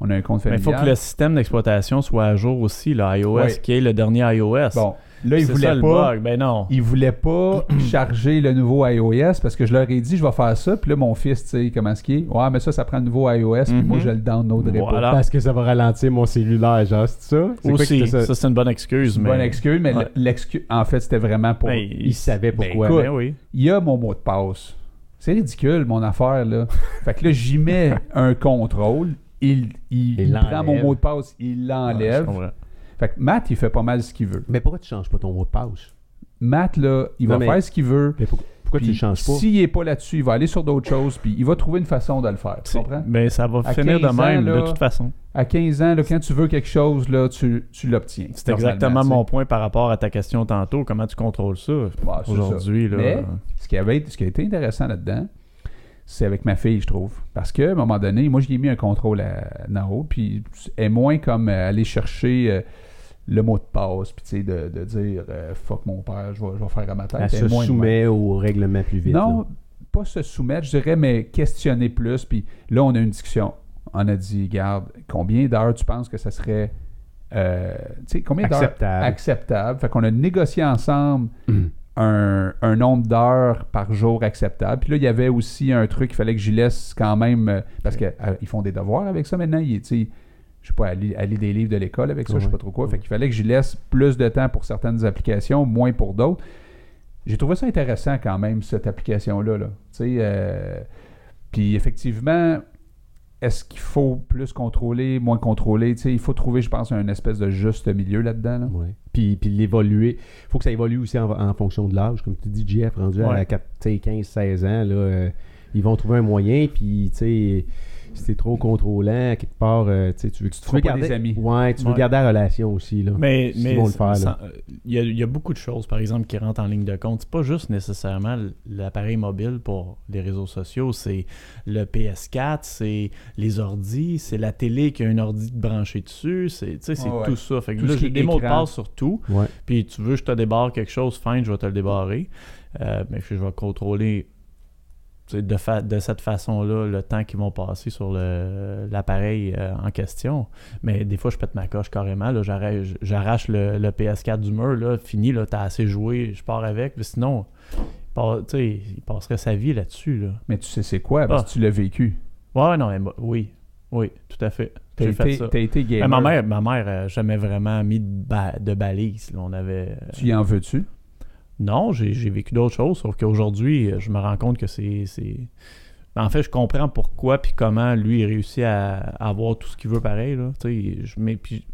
on a un compte Mais il familial. faut que le système d'exploitation soit à jour aussi, le iOS, Ouais. qui est le dernier iOS. Bon, là, ils voulaient ça le pas. bug. Ben non. Ils voulaient pas charger le nouveau iOS parce que je leur ai dit je vais faire ça. Puis là, mon fils, tu sais, comment est-ce qu'il est? Ouais, mais ça, ça prend le nouveau iOS. Puis Mhm. moi, je le downloaderai Voilà. Parce que ça va ralentir mon cellulaire, genre, c'est ça? C'est quoi Aussi, que c'était ça, c'est une bonne excuse, pas. mais... Bonne excuse, mais Ouais. l'excuse, en fait, c'était vraiment pour. Ben, Il savait ben, pourquoi. écoute, ben oui. Il y a mon mot de passe. C'est ridicule, mon affaire, là. fait que là, j'y mets un contrôle. Il, il, Il il prend mon mot de passe, il l'enlève. Fait que Matt, il fait pas mal ce qu'il veut. Mais pourquoi tu changes pas ton mot de passe? Matt, là, il Non, va mais- faire ce qu'il veut. Mais pourquoi, pourquoi tu le changes pas? S'il est pas là-dessus, il va aller sur d'autres choses, puis il va trouver une façon de le faire. Tu comprends? Ben, ça va À finir de 15 ans, même, de toute façon. À 15 ans, là, quand tu veux quelque chose, là, tu, tu l'obtiens. C'est exactement mon point par rapport à ta question tantôt. Comment tu contrôles ça c'est aujourd'hui? ça. là? Mais ce qui, avait, ce qui a été intéressant là-dedans, c'est avec ma fille, je trouve. Parce qu'à un moment donné, moi, j'y ai mis un contrôle à Naro, puis elle est moins comme euh, aller chercher euh, le mot de passe, puis tu sais, de, de dire euh, fuck mon père, je vais, je vais faire à ma tête. Elle se moins soumet au règlement plus vite. Non, là. pas se soumettre, je dirais, mais questionner plus. Puis là, on a une discussion. On a dit, garde, combien d'heures tu penses que ça serait. euh, tu sais, combien d'heures? Acceptable. acceptable? Fait qu'on a négocié ensemble Hum. un, un nombre d'heures par jour acceptable. Puis là, il y avait aussi un truc, il fallait que j'y laisse quand même. euh, parce qu'ils font des devoirs avec ça maintenant. Ils, je sais pas, à lire, à lire des livres de l'école avec ça, je sais Ouais. pas trop quoi. Fait qu'il fallait que j'y laisse plus de temps pour certaines applications, moins pour d'autres. J'ai trouvé ça intéressant quand même, cette application-là. Là. Tu sais, euh, puis effectivement, est-ce qu'il faut plus contrôler, moins contrôler? Tu sais, il faut trouver, je pense, un espèce de juste milieu là-dedans. là. Ouais. Puis, puis l'évoluer. Il faut que ça évolue aussi en, en fonction de l'âge. Comme tu dis, Jeff, rendu à Ouais. 4, tu sais, 15, 16 ans, là, euh, ils vont trouver un moyen. Puis, tu sais, si t'es trop contrôlant, quelque part, euh, tu sais, tu veux, tu veux pas garder des amis. Ouais, tu veux garder la relation aussi, là. Mais mais vont le faire, là. sans- il y, a, il y a beaucoup de choses, par exemple, qui rentrent en ligne de compte. C'est pas juste nécessairement l'appareil mobile pour les réseaux sociaux, c'est le PS4, c'est les ordis, c'est la télé qui a un ordi branché dessus, c'est tu sais, c'est Ouais, ouais. tout ça. Fait que Tout là, j'ai des mots de passe sur tout. Ouais. Puis tu veux que je te débarre quelque chose, fine, je vais te le débarrer. Euh, mais je vais contrôler de, fa- de cette façon-là le temps qu'ils vont passer sur l'appareil euh, en question. Mais des fois, je pète ma coche carrément. j'arrache j'arrache le, le PS4 du mur. Là, fini, là, t'as assez joué, je pars avec. Mais sinon, il, il passerait sa vie là-dessus. Là. Mais tu sais c'est quoi, parce Ah. que tu l'as vécu. Ouais, non, mais oui. Oui, tout à fait. T'as été, été Mais gamer. ma mère, ma mère euh, jamais vraiment mis de, ba- de balise. là. On avait. euh, Tu y en veux-tu? Non, j'ai vécu d'autres choses, sauf qu'aujourd'hui, euh, je me rends compte que c'est. En fait, je comprends pourquoi puis comment lui il réussit à, à avoir tout ce qu'il veut pareil. Là. Je, mais, puis,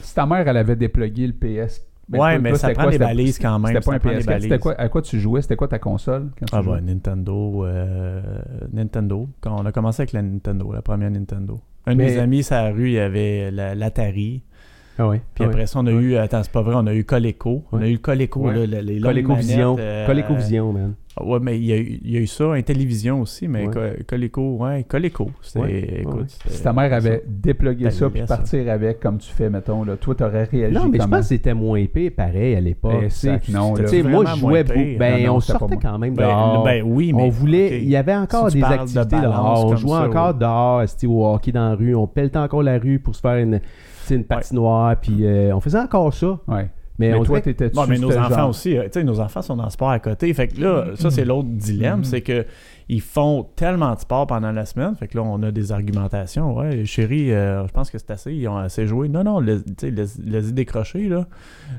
Si ta mère, elle avait déplugué le PS. ben, ouais, toi- mais toi, ça prend quoi? des balises quand même. C'était pas un prend des PS4. C'était balises. quoi, à quoi tu jouais? C'était quoi ta console quand Ah bah, Nintendo. euh, Nintendo. Quand on a commencé avec la Nintendo, la première Nintendo. Un de mes amis, sa rue, il y avait la- l'Atari. Ah ouais. Puis ah après ça, on a eu. Attends, c'est pas vrai, on a eu Coleco. On a eu le Coleco, là, les, ColecoVision. manettes, euh, ColecoVision, man. Ouais, mais il y, a eu, il y a eu ça, Intellivision aussi, mais Coleco, ouais, Coleco. C'était, écoute, Si ta mère avait déplugué ça puis ça. partir avec comme tu fais, mettons, là, toi, t'aurais réagi Non, mais je pense que c'était moins épais, pareil, à l'époque. C'est que non, Tu là. sais, moi, je jouais beaucoup. Ben, Non, non, on sortait quand même Ben, dehors. ben oui, mais. on voulait, il y avait encore des activités balance dehors. On jouait ça, encore oui. dehors, c'était au hockey dans la rue. On pelletait encore la rue pour se faire une, une patinoire. Puis euh, on faisait encore ça. Ouais. Mais, Mais, on toi, t'étais Ouais, mais nos enfants aussi, euh, tu sais, nos enfants sont dans le sport à côté. Fait que là, ça, c'est l'autre dilemme, Mhm. c'est que ils font tellement de sport pendant la semaine. Fait que là, on a des argumentations. Ouais, chérie, euh, je pense que c'est assez. Ils ont assez joué. Non, non, laisse- tu sais, laisse- décrocher, là.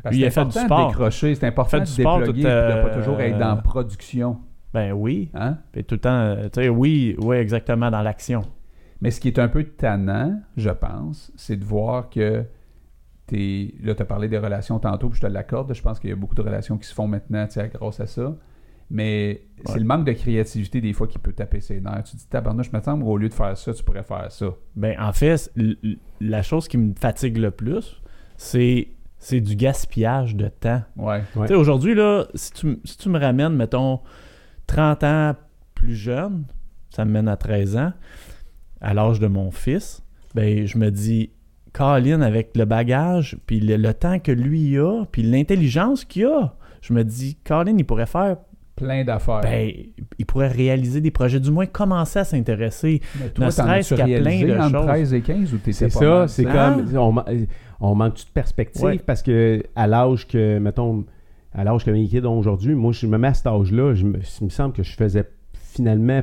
Parce Lui, il a c'est fait du important sport. de décrocher, c'est important Fait de du sport tout, et de pas euh, toujours être dans la production. Ben oui. Hein? Puis tout le temps, euh, tu sais, oui, oui, exactement, dans l'action. Mais ce qui est un peu tannant, je pense, c'est de voir que t'es. Là, tu as parlé des relations tantôt, puis je te l'accorde. Je pense qu'il y a beaucoup de relations qui se font maintenant tu sais, grâce à ça. Mais c'est le manque de créativité des fois qui peut taper ses nerfs. Tu te dis, tabarnouche, me semble, au lieu de faire ça, tu pourrais faire ça. Ben, en fait, la chose qui me fatigue le plus, c'est c'est du gaspillage de temps. Ouais. Ouais. Tu sais, aujourd'hui, là, si tu, si tu me ramènes, mettons, 30 ans plus jeune, ça me mène à 13 ans, à l'âge de mon fils, ben, je me dis, Colin, avec le bagage, puis le, le temps que lui a, puis l'intelligence qu'il a, je me dis, Colin, il pourrait faire, Plein d'affaires. ben, il pourrait réaliser des projets, du moins commencer à s'intéresser. Mais ne serait-ce qu'à plein de entre choses. 13 et 15 ou t'étais C'est ça, c'est Hein? comme. On, on manque de perspective Ouais. parce que à l'âge que, mettons, à l'âge que mes kids ont aujourd'hui, moi, je me mets à cet âge-là, je me- il me semble que je faisais finalement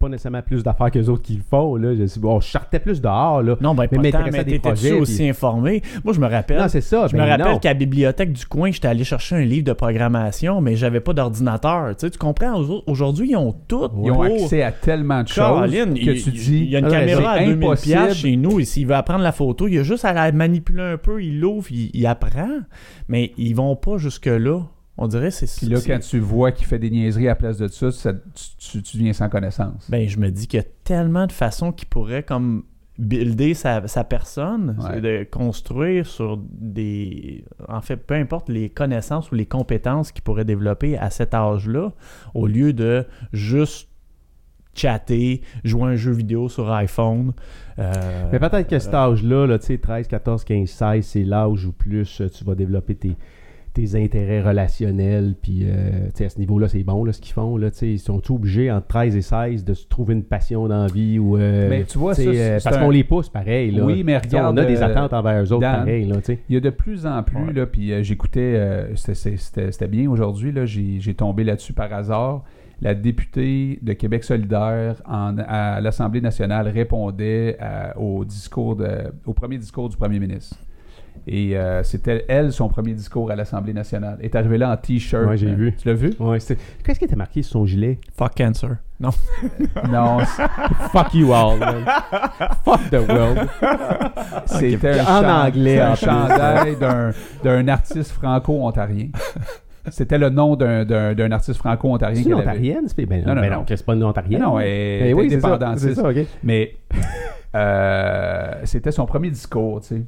pas nécessairement plus d'affaires que les autres qui le font. Là. Je, bon, je sortais plus dehors. Là. Non, ben, Mais projets, aussi puis- informé? Moi, je me rappelle. Non, c'est ça. Je me ben rappelle qu'à la bibliothèque du coin, j'étais allé chercher un livre de programmation, mais j'avais pas d'ordinateur. Tu, sais, tu comprends? Au- Aujourd'hui, ils ont tout. Ils ont accès à tellement de choses Caroline, que il, tu dis. il y a une Ah, caméra c'est à 2000 impossible. piastres chez nous et s'il veut apprendre la photo, il a juste à la manipuler un peu, il l'ouvre, il, il apprend, mais ils vont pas jusque-là. On dirait c'est Puis là, quand tu vois qu'il fait des niaiseries à la place de ça, ça- tu, tu, tu deviens sans connaissance. Ben, je me dis qu'il y a tellement de façons qu'il pourrait comme builder sa, sa personne, Ouais. c'est de construire sur des... En fait, peu importe les connaissances ou les compétences qu'il pourrait développer à cet âge-là, au lieu de juste chatter, jouer à un jeu vidéo sur iPhone. euh, Mais peut-être que cet âge-là, là, tu sais, 13, 14, 15, 16, c'est l'âge où plus euh, tu vas développer tes, tes intérêts relationnels. Puis, euh, à ce niveau-là, c'est bon, là, ce qu'ils font. Là, ils sont obligés, entre 13 et 16, de se trouver une passion dans la vie. Ou, euh, Mais tu vois, ça, euh, parce un- qu'on les pousse pareil. Là. Oui, mais regarde, On a des euh, attentes envers eux autres pareil. Là. Il y a de plus en plus, Ouais. là, puis j'écoutais, c'était- bien aujourd'hui, là, j'ai j'ai tombé là-dessus par hasard. La députée de Québec solidaire en- à l'Assemblée nationale répondait à- au, discours de- au premier discours du premier ministre. Et euh, c'était elle, son premier discours à l'Assemblée nationale. Elle est arrivée là en T-shirt. Ouais, j'ai Euh, vu. Tu l'as vu? Ouais, c'est- Qu'est-ce qui était marqué sur son gilet? Fuck cancer. Non. Non, Fuck you all. man. Fuck the world. c'était un, En chan- anglais, c'est un chandail d'un- d'un artiste franco-ontarien. C'était le nom d'un- d'un d'un artiste franco-ontarien C'est une ontarienne? c'est- Ben, Non, non, ben non. c'est pas une ontarienne. Non, elle Eh est oui, c'est ça, indépendantiste. c'est ça, ok. Mais euh, c'était son premier discours, tu sais.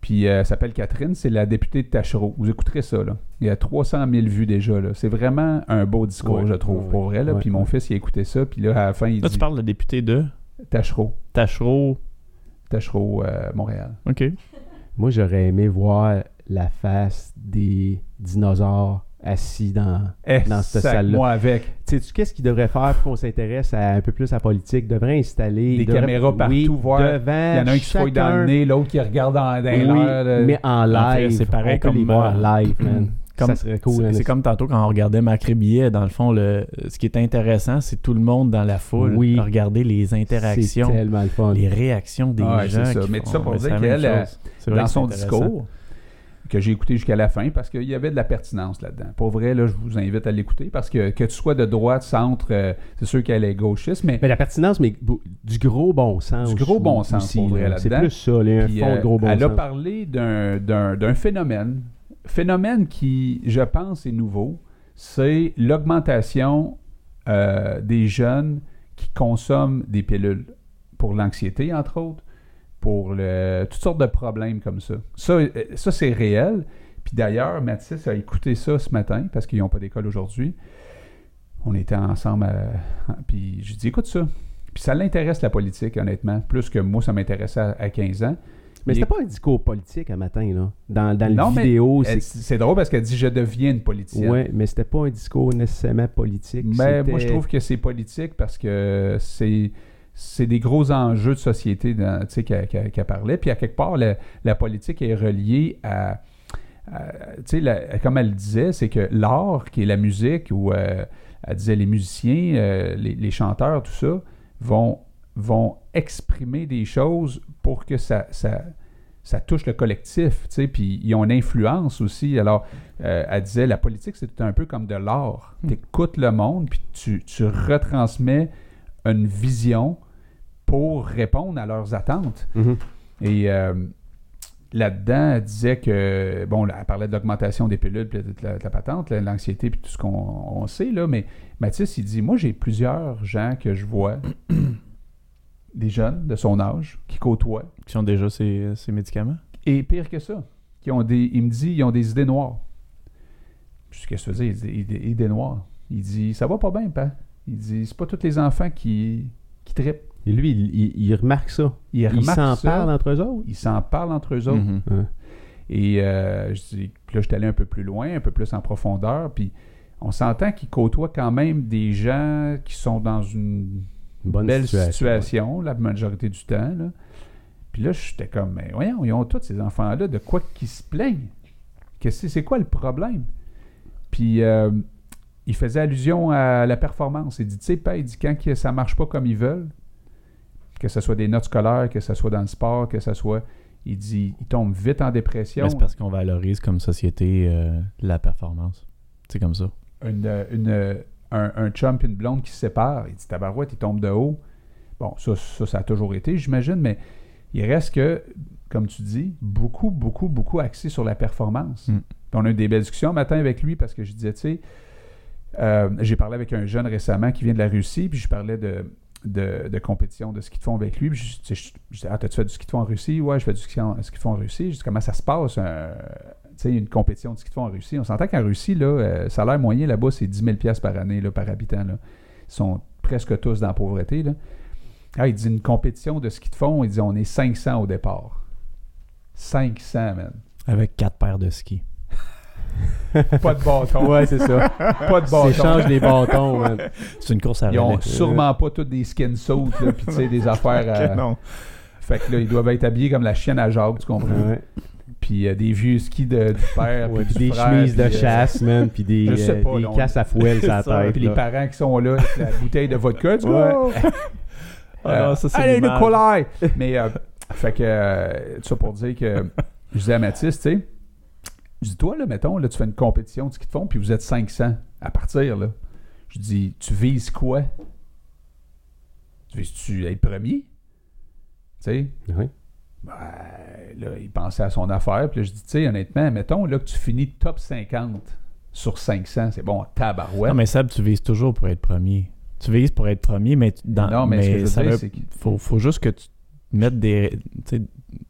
Puis euh, elle s'appelle Catherine, c'est la députée de Tachereau. Vous écouterez ça, là. Il y a 300 000 vues déjà, là. C'est vraiment un beau discours, je trouve, pour vrai, là. Puis mon fils, il a écouté ça, puis là, à la fin, il Là, dit tu parles de député de Tachereau. Tachereau. Tachereau, euh, Montréal. OK. Moi, j'aurais aimé voir la face des dinosaures assis dans. Eh, Dans cette salle-là. moi avec. Sais-tu qu'est-ce qu'il devrait faire pour qu'on s'intéresse un peu plus à la politique? Il devrait installer. Des devrait- caméras partout, oui, voir. Devant Il y en a un qui se fouille dans le nez, l'autre qui regarde dans, dans Oui, l'air, là. mais en live. c'est pareil on peut comme, les voir euh, live, man. Comme- ça serait cool. C'est- hein, C'est comme tantôt quand on regardait Macré Billet, dans le fond, le, ce qui est intéressant, c'est tout le monde dans la foule. Oui. Regarder les interactions, le les réactions des Ouais, gens. ça. qui Mais font- tout ça pour dire qu'elle, euh, dans son discours, que j'ai écouté jusqu'à la fin, parce qu'il y avait de la pertinence là-dedans. Pour vrai, là, je vous invite à l'écouter, parce que que tu sois de droite, centre, euh, c'est sûr qu'elle est gauchiste, mais Mais la pertinence, mais du gros bon sens. Du gros bon aussi, sens, pour vrai, là. C'est plus ça, un Puis, fond euh, de gros bon elle a sens. parlé d'un- d'un d'un phénomène, phénomène qui, je pense, est nouveau, c'est l'augmentation euh, des jeunes qui consomment des pilules pour l'anxiété, entre autres, pour le, toutes sortes de problèmes comme ça. Ça, euh, ça c'est réel. Puis d'ailleurs, Mathis a écouté ça ce matin parce qu'ils n'ont pas d'école aujourd'hui. On était ensemble, à- puis j'ai dit écoute ça. Puis ça l'intéresse la politique, honnêtement, plus que moi, ça m'intéressait à, à 15 ans. Mais c'était pas un discours politique un matin, là. Dans, dans Non, la mais vidéo, c'est. C'est drôle parce qu'elle dit je deviens une politicienne. Ouais, mais c'était pas un discours nécessairement politique. Mais moi, je trouve que c'est politique parce que c'est c'est des gros enjeux de société qu'elle qu'elle parlait. Puis à quelque part, la, la politique est reliée à, la- comme elle le disait, c'est que l'art, qui est la musique, ou euh, elle disait les musiciens, euh, les, les chanteurs, tout ça, vont, vont exprimer des choses pour que ça, ça, ça touche le collectif, tu sais, puis ils ont une influence aussi. Alors, euh, elle disait, la politique, c'est un peu comme de l'art. Hmm. Tu écoutes le monde, puis tu, tu retransmets une vision pour répondre à leurs attentes. Mhm. Et euh, là-dedans, elle disait que, bon, là, elle parlait de l'augmentation des pilules, puis de la, de la patente, l'anxiété, puis tout ce qu'on on sait, là, mais Mathis, il dit, moi, j'ai plusieurs gens que je vois, des jeunes de son âge, qui côtoient, Qui ont déjà ces, ces médicaments? et pire que ça, qui ont des, il me dit, ils ont des idées noires. Qu'est-ce que tu veux dire, idées, idées- idées noires? Il dit, ça va pas bien, pas. Il dit, c'est pas tous les enfants qui, qui trippent. Et lui, il, il- il remarque ça. Remarquent s'en ça, parlent entre eux autres. Ils s'en parlent entre eux autres. Mhm. Hein. Et euh, je dis, là, je suis allé un peu plus loin, un peu plus en profondeur, puis on s'entend qu'ils côtoient quand même des gens qui sont dans une bonne belle situation. situation, la majorité du temps. Là. Puis là, j'étais comme, mais voyons, ils ont tous ces enfants-là, de quoi qu'ils se plaignent? Qu'est-ce que c'est quoi le problème? Puis euh, il faisait allusion à la performance. Il dit, tu sais, pas, il dit, quand ça marche pas comme ils veulent, que ce soit des notes scolaires, que ce soit dans le sport, que ce soit... Il dit, ils tombent vite en dépression. Mais c'est parce qu'on valorise comme société euh, la performance. C'est comme ça. une, une- un, un chum et une blonde qui se séparent. Il dit Tabarouette, il tombe de haut. Bon, ça, ça, ça a toujours été, j'imagine, mais il reste que, comme tu dis, beaucoup, beaucoup, beaucoup axé sur la performance. Mm. On a eu des belles discussions un matin avec lui parce que je disais, tu sais, euh, j'ai parlé avec un jeune récemment qui vient de la Russie, puis je parlais de, de, compétition, de ski de fond avec lui. Je, tu disais, ah, t'as-tu fait du ski de fond en Russie? Ouais, je fais du ski, en- de fond en Russie. Je dis, comment ça se passe, un- tu une compétition de ski de fond en Russie? On s'entend qu'en Russie, là, euh, salaire moyen là-bas, c'est 10 000 piastres par année, là, par habitant. Là. Ils sont presque tous dans la pauvreté. Là. Ah, il dit, une compétition de ski de fond, il dit, on est 500 au départ. 500, man. Avec quatre paires de skis. Pas de bâton. Ouais, c'est ça. Pas de bâton. change des bâtons, man. C'est une course à Ils ont relais. sûrement pas toutes des skin suits, là, puis tu sais, des affaires. euh, non. Fait que là, ils doivent être habillés comme la chienne à Jacques, tu comprends? Ouais. Puis euh, des vieux skis de, du père, Ouais, puis des frère, chemises de euh, chasse, man, puis des, je sais euh, pas, des casses à fouelle sur la ça, tête. Puis les parents qui sont là avec la bouteille de vodka, tu Ouais. vois? Ah ça, c'est Allez. Nikolai! Mais, euh, fait que, euh, tout ça pour dire que, je disais à Mathis, tu sais, je dis, toi, là, mettons, là, tu fais une compétition de ski de fond, puis vous êtes 500 à partir, là. Je dis, tu vises quoi? Tu vises-tu être premier? Tu sais? Oui. Ben, là, il pensait à son affaire. Puis là, je dis, tu sais, honnêtement, mettons là, que tu finis top 50 sur 500, c'est bon, tabarouette. Non, mais Seb, tu vises toujours pour être premier. Tu vises pour être premier, mais dans, non, mais, ce que je veux dire, veut- faut, faut juste que tu mettes des. Tu sais,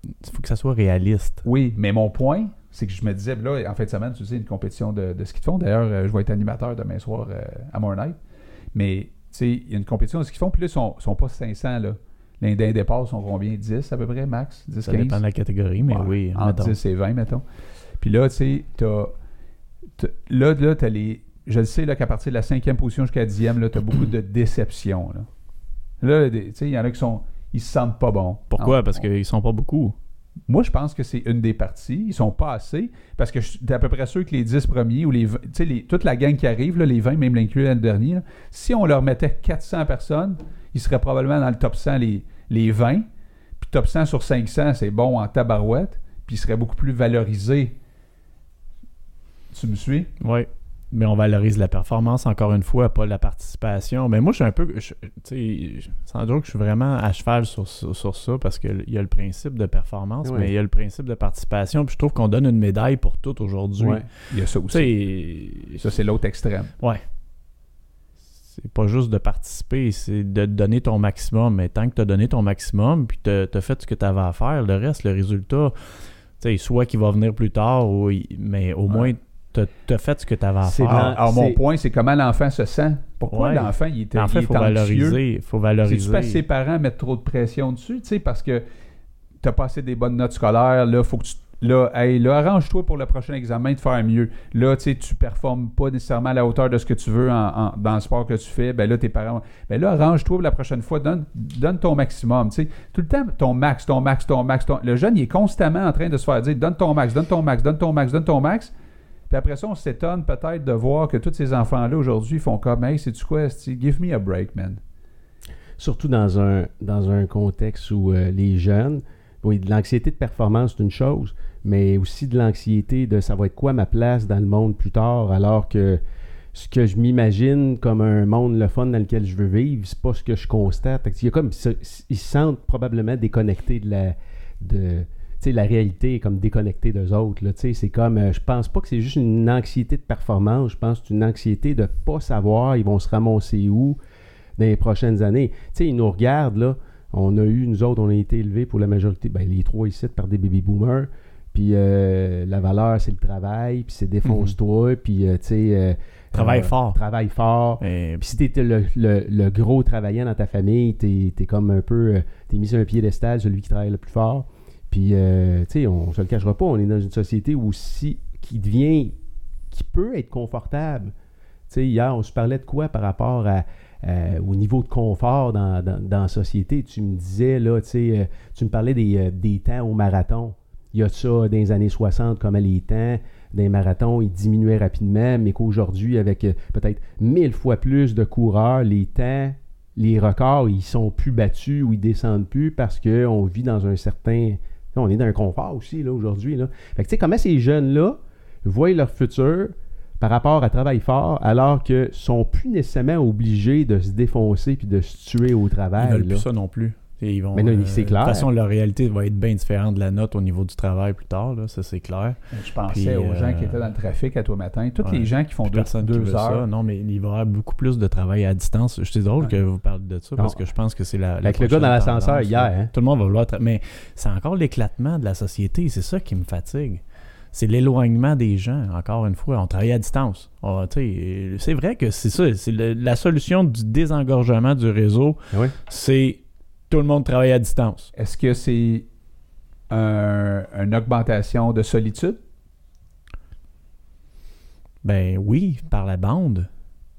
il faut que ça soit réaliste. Oui, mais mon point, c'est que je me disais, là, en fin de semaine, tu sais, une compétition de, de ski de fond. D'ailleurs, euh, je vais être animateur demain soir euh, à Mornight. Mais, tu sais, il y a une compétition de ski de fond, puis là, ils sont, sont pas 500, là. D'un départ sont combien? 10 à peu près, max? 10, Ça 15 dépend de la catégorie, mais Ouais, oui. Entre mettons. 10 et 20, mettons. Puis là, tu sais, t'as. t'as- Là, là, t'as les. Je le sais, là, qu'à partir de la cinquième position jusqu'à la dixième, là, t'as beaucoup de déceptions, là. Là, tu sais, il y en a qui sont. Ils se sentent pas bons. Pourquoi? Parce on- qu'ils sont pas beaucoup. Moi, je pense que c'est une des parties. Ils sont pas assez. Parce que je suis à peu près sûr que les 10 premiers ou les, 20 tu sais, les- toute la gang qui arrive, là, les 20, même l'inclus l'année dernière, là, si on leur mettait 400 personnes, ils seraient probablement dans le top 100 les, les 20. Puis top 100 sur 500, c'est bon en tabarouette. Puis ils seraient beaucoup plus valorisés. Tu me suis? Oui. Mais on valorise la performance, encore une fois, pas la participation. Mais moi, je suis un peu. Tu sais, sans doute que je suis vraiment à cheval sur, sur, sur ça parce qu'il y a le principe de performance, mais il y a le principe de participation. Puis je trouve qu'on donne une médaille pour tout aujourd'hui. Il y a ça aussi. Ça, c'est l'autre extrême. Ouais. C'est pas juste de participer, c'est de donner ton maximum. Mais tant que tu as donné ton maximum, puis tu as fait ce que tu avais à faire, le reste, le résultat, tu sais, soit qu'il va venir plus tard, ou mais au Ouais. moins, tu as fait ce que tu avais à C'est faire. Alors, alors, mon point, c'est comment l'enfant se sent. Pourquoi Ouais. l'enfant, il, était, en fait, il faut est anxieux? valoriser. faut C'est-tu valoriser. parce que ses parents mettent trop de pression dessus, tu sais, parce que t'as pas assez des bonnes notes scolaires, là, faut que tu... Là, hey, là, arrange-toi pour le prochain examen de faire mieux. Là, tu sais, tu performes pas nécessairement à la hauteur de ce que tu veux en- en- dans le sport que tu fais. Ben là, tes parents... Ben là, arrange-toi pour la prochaine fois. Donne, donne ton maximum, tu sais. Tout le temps, ton max, ton max, ton max. ton- Le jeune, il est constamment en train de se faire dire, donne ton max, donne ton max, donne ton max, donne ton max. Puis après ça, on s'étonne peut-être de voir que tous ces enfants-là, aujourd'hui, font comme, hey, c'est-tu quoi? esti? Give me a break, man. Surtout dans un, dans un contexte où euh, les jeunes, oui, de l'anxiété de performance, c'est une chose, mais aussi de l'anxiété de ça va être quoi ma place dans le monde plus tard, alors que ce que je m'imagine comme un monde le fun dans lequel je veux vivre, c'est pas ce que je constate. Il y a comme, ils se sentent probablement déconnectés de la, de, tu la réalité est comme déconnectée d'eux autres. C'est comme, euh, je pense pas que c'est juste une anxiété de performance, je pense que c'est une anxiété de pas savoir ils vont se ramasser où dans les prochaines années. Tu sais, ils nous regardent, là. On a eu, nous autres, on a été élevés pour la majorité, ben, les trois ici, par des baby boomers. Puis euh, la valeur, c'est le travail, puis c'est défonce-toi, puis euh, tu sais. euh, Travaille fort. Travaille fort. Puis si t'étais le, le, le gros travaillant dans ta famille, t'es es comme un peu. T'es mis sur un piédestal, celui qui travaille le plus fort. Puis, euh, tu sais, on se le cachera pas, on est dans une société où si. qui devient. qui peut être confortable. Tu sais, hier, on se parlait de quoi par rapport euh, au niveau de confort dans, dans, dans la société? Tu me disais, là, tu sais, euh, tu me parlais des, des temps au marathon. Il y a ça dans les années 60, comment les temps des marathons, ils diminuaient rapidement, mais qu'aujourd'hui, avec peut-être mille fois plus de coureurs, les temps, les records, ils sont plus battus ou ils descendent plus parce qu'on vit dans un certain... On est dans un confort aussi, là, aujourd'hui. Là. Fait que, tu sais, comment ces jeunes-là voient leur futur par rapport à travail fort, alors que sont plus nécessairement obligés de se défoncer puis de se tuer au Ils travail. veulent là? plus ça non plus. Et ils vont, Mais non, euh, c'est clair. De toute façon, leur réalité va être bien différente de la note au niveau du travail plus tard, là, ça c'est clair. Je pensais Puis, aux gens euh, qui étaient dans le trafic à toi matin. Tous ouais. les gens qui font deux, personne qui deux veut heures. ça. Non, mais il va y avoir beaucoup plus de travail à distance. Je suis drôle Ouais. que vous parlez de ça parce que je pense que c'est la. la Avec le gars dans l'ascenseur hier, hein. Tout le monde va vouloir. tra- Mais c'est encore l'éclatement de la société. C'est ça qui me fatigue. C'est l'éloignement des gens, encore une fois. On travaille à distance. C'est vrai que c'est ça. C'est le- la solution du désengorgement du réseau, Oui. c'est tout le monde travaille à distance. Est-ce que c'est un- une augmentation de solitude? Ben oui, par la bande.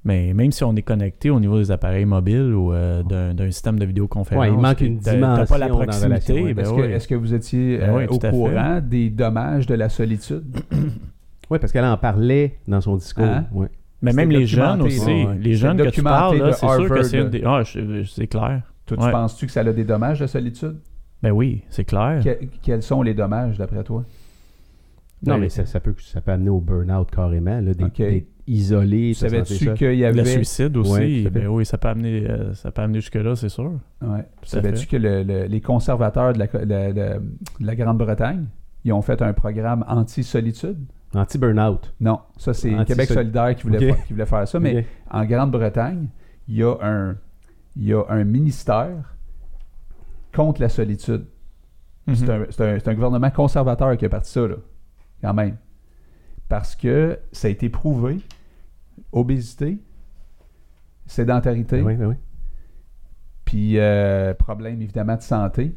Mais même si on est connecté au niveau des appareils mobiles ou euh, d'un d'un système de vidéoconférence, Ouais, il manque que une T'as pas la dimension proximité. ouais. ben Est-ce oui. que, vous étiez Ben euh, oui, au courant des dommages de la solitude? Oui, parce qu'elle en parlait dans son discours. Hein? Ouais. Mais même les jeunes aussi. Les jeunes que tu parles, c'est sûr que c'est une des- Ah, c'est clair. Toi, Ouais. tu penses-tu que ça a des dommages, la solitude? Ben oui, c'est clair. Que- quels sont les dommages, d'après toi? Non, Ben, mais ça, ça peut, ça peut amener au burn-out carrément, là, d'être Ok. d'être isolé. Savais-tu qu'il y Le avait... suicide aussi, Ouais, ben oui, ça peut amener, euh, ça peut amener jusque-là, c'est sûr. Ouais. Savais-tu que le- le- les conservateurs de la, de- de- de la Grande-Bretagne, ils ont fait un programme anti-solitude? Anti-burnout. Non, ça c'est Québec solidaire qui voulait, faire, qui voulait faire ça, mais en Grande-Bretagne, il y a un il y a un ministère contre la solitude. Mhm. C'est un, gouvernement conservateur qui a parti ça, là, quand même. Parce que ça a été prouvé, obésité, sédentarité, oui, oui. puis euh, problème évidemment de santé,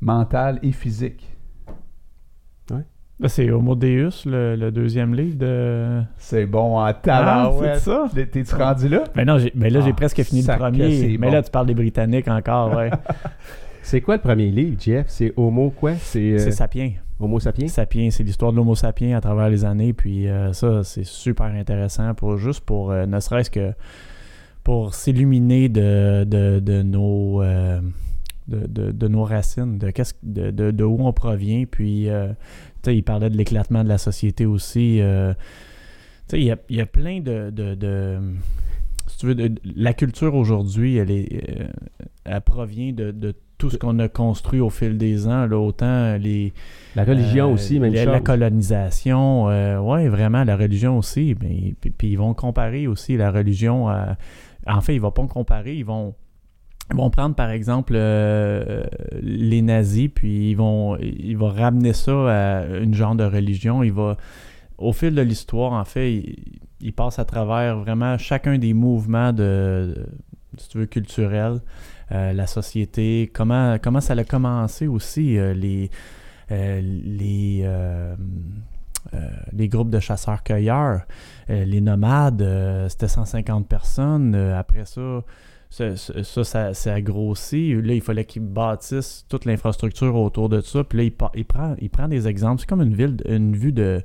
mentale et physique. C'est Homo Deus, le, le deuxième livre de. C'est bon en Ah, tabarouette. c'est ça? T'es-tu rendu là? Ben non, j'ai- ben là, j'ai Ah, presque fini le premier. Mais bon. là, tu parles des Britanniques encore, ouais. C'est quoi le premier livre, Jeff? C'est Homo quoi? C'est euh, C'est Sapiens. Homo sapiens? Sapiens, c'est l'histoire de l'Homo sapiens à travers les années. Puis euh, ça, c'est super intéressant pour juste pour euh, ne serait-ce que pour s'illuminer de, de, de nos euh, de, de- de nos racines, de, qu'est-ce- de, de, de où on provient. Puis euh, tu sais, il parlait de l'éclatement de la société aussi. euh, il y a, y a plein de, de, de- si tu veux, de- la culture aujourd'hui, elle est euh, elle provient de, de tout ce qu'on a construit au fil des ans, là, autant les La religion euh, aussi, même la, chose. la colonisation, euh, ouais, vraiment, la religion aussi. Mais, puis, puis ils vont comparer aussi la religion à. En fait, ils vont pas comparer, ils vont. Ils vont prendre par exemple euh, les nazis, puis ils vont, ils vont ramener ça à une genre de religion. Il va, au fil de l'histoire, en fait, il, il passe à travers vraiment chacun des mouvements de, si tu veux, culturels, euh, la société, comment, comment ça a commencé aussi, euh, les, les, les groupes de chasseurs-cueilleurs, les nomades, c'était 150 personnes. Après ça, ça, ça, ça, ça. Là, il fallait qu'ils bâtissent toute l'infrastructure autour de ça. Puis là, il, il prend, il prend des exemples. C'est comme une ville, une vue de.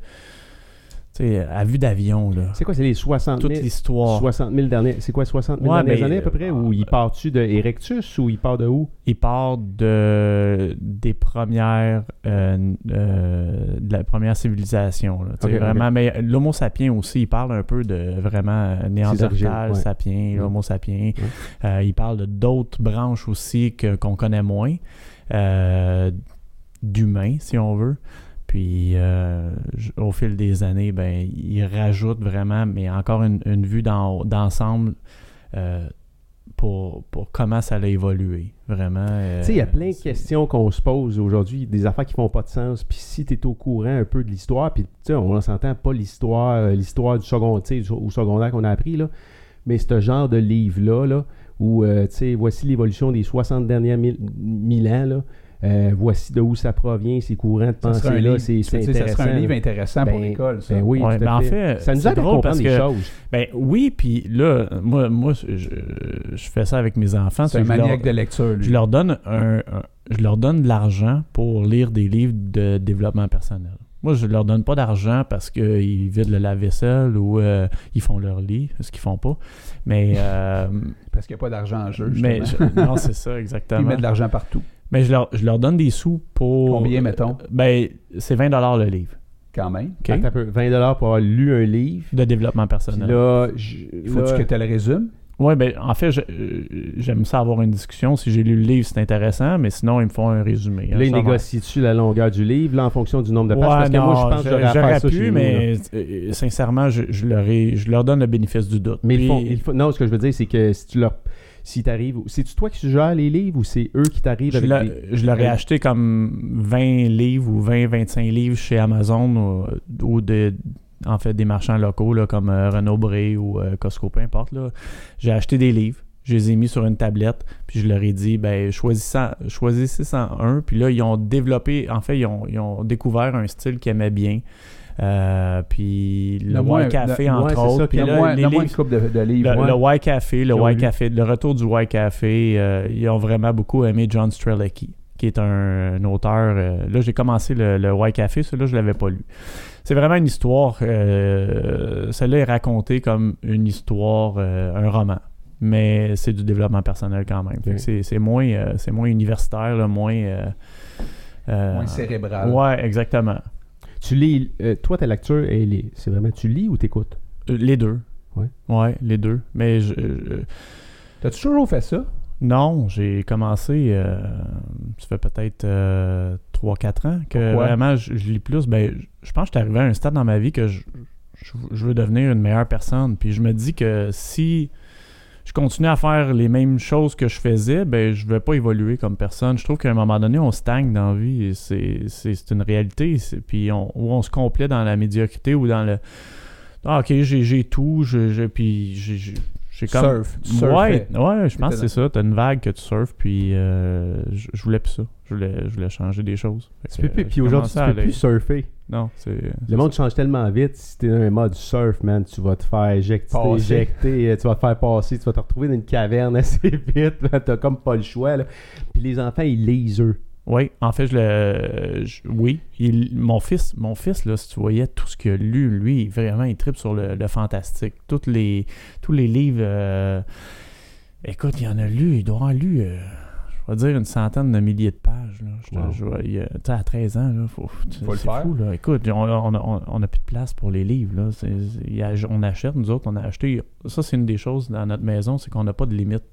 Tu sais, à vue d'avion, là. C'est quoi, c'est les 60 Toute 000, l'histoire. 60 000 dernières... C'est quoi, 60 000 Ouais, dernières ben, années à peu près? Ou il part-tu de Erectus ou il part de où? Il part de, des premières, euh, euh, de la première civilisation. Là, vraiment, mais l'Homo sapiens aussi, il parle un peu de vraiment origines, Néandertal, ouais. sapiens, Mm. Homo sapiens. Euh, il parle de d'autres branches aussi que, qu'on connaît moins, euh, d'humains, si on veut. Puis, euh, au fil des années, ben, il rajoute vraiment, mais encore une, une vue d'en- d'ensemble euh, pour, pour comment ça a évolué. Vraiment. euh, Tu sais, il y a plein de questions qu'on se pose aujourd'hui, des affaires qui font pas de sens. Puis si tu es au courant un peu de l'histoire, puis tu sais, on s'entend pas l'histoire l'histoire du second, tu sais, du- au secondaire qu'on a appris, là, mais ce genre de livre-là, là, où, tu sais, voici l'évolution des 60 derniers mille, mille ans, là, euh, voici de où ça provient, ces courants de pensée-là, c'est sais, ça intéressant. serait un livre là. intéressant pour Ben, l'école, ça. Ben oui, Ouais, tout à ben en fait. fait, ça nous c'est aide à comprendre parce des que- choses. Ben oui, puis là, moi, moi je, je fais ça avec mes enfants. C'est un que je leur- maniaque de lecture, lui. Je leur donne un, un- je leur donne de l'argent pour lire des livres de développement personnel. Moi, je leur donne pas d'argent parce qu'ils vident le lave-vaisselle ou euh, ils font leur lit, ce qu'ils font pas. Mais, euh, Parce qu'il n'y a pas d'argent en jeu. mais je- non, c'est ça Ils exactement. mettent de l'argent partout. Mais je leur, je leur donne des sous pour. Combien, mettons? Ben, c'est 20 le livre. Quand même. OK? Attends un peu, 20$ pour avoir lu un livre. De développement Puis personnel. là, Il faut là- que tu le résumes? Oui, ben, en fait, euh, j'aime ça avoir une discussion. Si j'ai lu le livre, c'est intéressant, mais sinon, ils me font un résumé. Là, il Ça va. négocie-tu la longueur du livre, là, en fonction du nombre de pages? Ouais, Parce que moi, je pense que j'aurais pu, chez là. mais euh, sincèrement, je, je leur ai- je leur donne le bénéfice du doute. Mais ils font, ils font- non, ce que je veux dire, c'est que si tu leur... Si t'arrives... C'est-tu toi qui suggères les livres ou c'est eux qui t'arrivent avec leur- des... je leur ai Euh, acheté comme 20 livres ou 20-25 livres chez Amazon ou, ou de, en fait des marchands locaux là, comme euh, Renaud Bré ou euh, Costco, peu importe. là. J'ai acheté des livres, je les ai mis sur une tablette, puis je leur ai dit ben, choisissez, choisissez un. Puis là, ils ont développé, en fait, ils ont, ils ont découvert un style qu'ils aimaient bien. Euh, puis le Y Café, entre autres. Puis là, les coupe de, de livres. le, le Y Café, le Y. Café, le retour du Y Café, euh, ils ont vraiment beaucoup aimé John Strelicky, qui est un, un auteur. euh, là, j'ai commencé le, le Y Café, celui-là, je l'avais pas lu. C'est vraiment une histoire. Euh, celle-là est racontée comme une histoire, euh, un roman. Mais c'est du développement personnel quand même. C'est, c'est moins, c'est moins universitaire, là, moins. Moins cérébral. Ouais, exactement. Tu lis... euh, toi, ta lecture, c'est vraiment... Tu lis ou t'écoutes? Euh, Les deux. Ouais. Ouais, les deux. Mais je, je- T'as toujours fait ça? Non, j'ai commencé, euh, ça fait peut-être 3-4 ans que Pourquoi? vraiment je, je lis plus. Ben, je pense que je suis arrivé à un stade dans ma vie que je- je veux devenir une meilleure personne. Puis je me dis que si je continue à faire les mêmes choses que je faisais, ben je vais pas évoluer comme personne. Je trouve qu'à un moment donné, on stagne dans la vie. C'est, une réalité. Puis on, ou on se complaît dans la médiocrité ou dans le Ah, ok, j'ai, j'ai tout, je, je- puis j'ai, j'ai, comme. Surf. Ouais, ouais, je pense que c'est ça. T'as une vague que tu surfes, puis euh, je, je voulais plus ça. Je voulais, je voulais changer des choses. Fait Tu que, peux plus, euh, puis aujourd'hui, tu peux plus surfer. Non, c'est. Le monde change tellement vite. Si t'es dans un mode surf, man, tu vas te faire éjecter, éjecter, euh, tu vas te faire passer, tu vas te retrouver dans une caverne assez vite. T'as comme pas le choix. Là. Puis les enfants, ils lisent eux. Oui, en fait, je le. je- oui. Il- mon fils, mon fils, là, si tu voyais tout ce qu'il a lu, lui, vraiment, il tripe sur le, le fantastique. Toutes les, tous les livres. euh, écoute, il en a lu, il doit en lu. euh, je vais dire une centaine de milliers de pages. Là. Je Wow. je il, euh, tu sais, à 13 ans, là, faut, Faut le faire. fou. Là. Écoute, on, on, on- plus de place pour les livres. Là. On achète, nous autres, on a acheté. Ça, c'est une des choses dans notre maison, c'est qu'on n'a pas de limite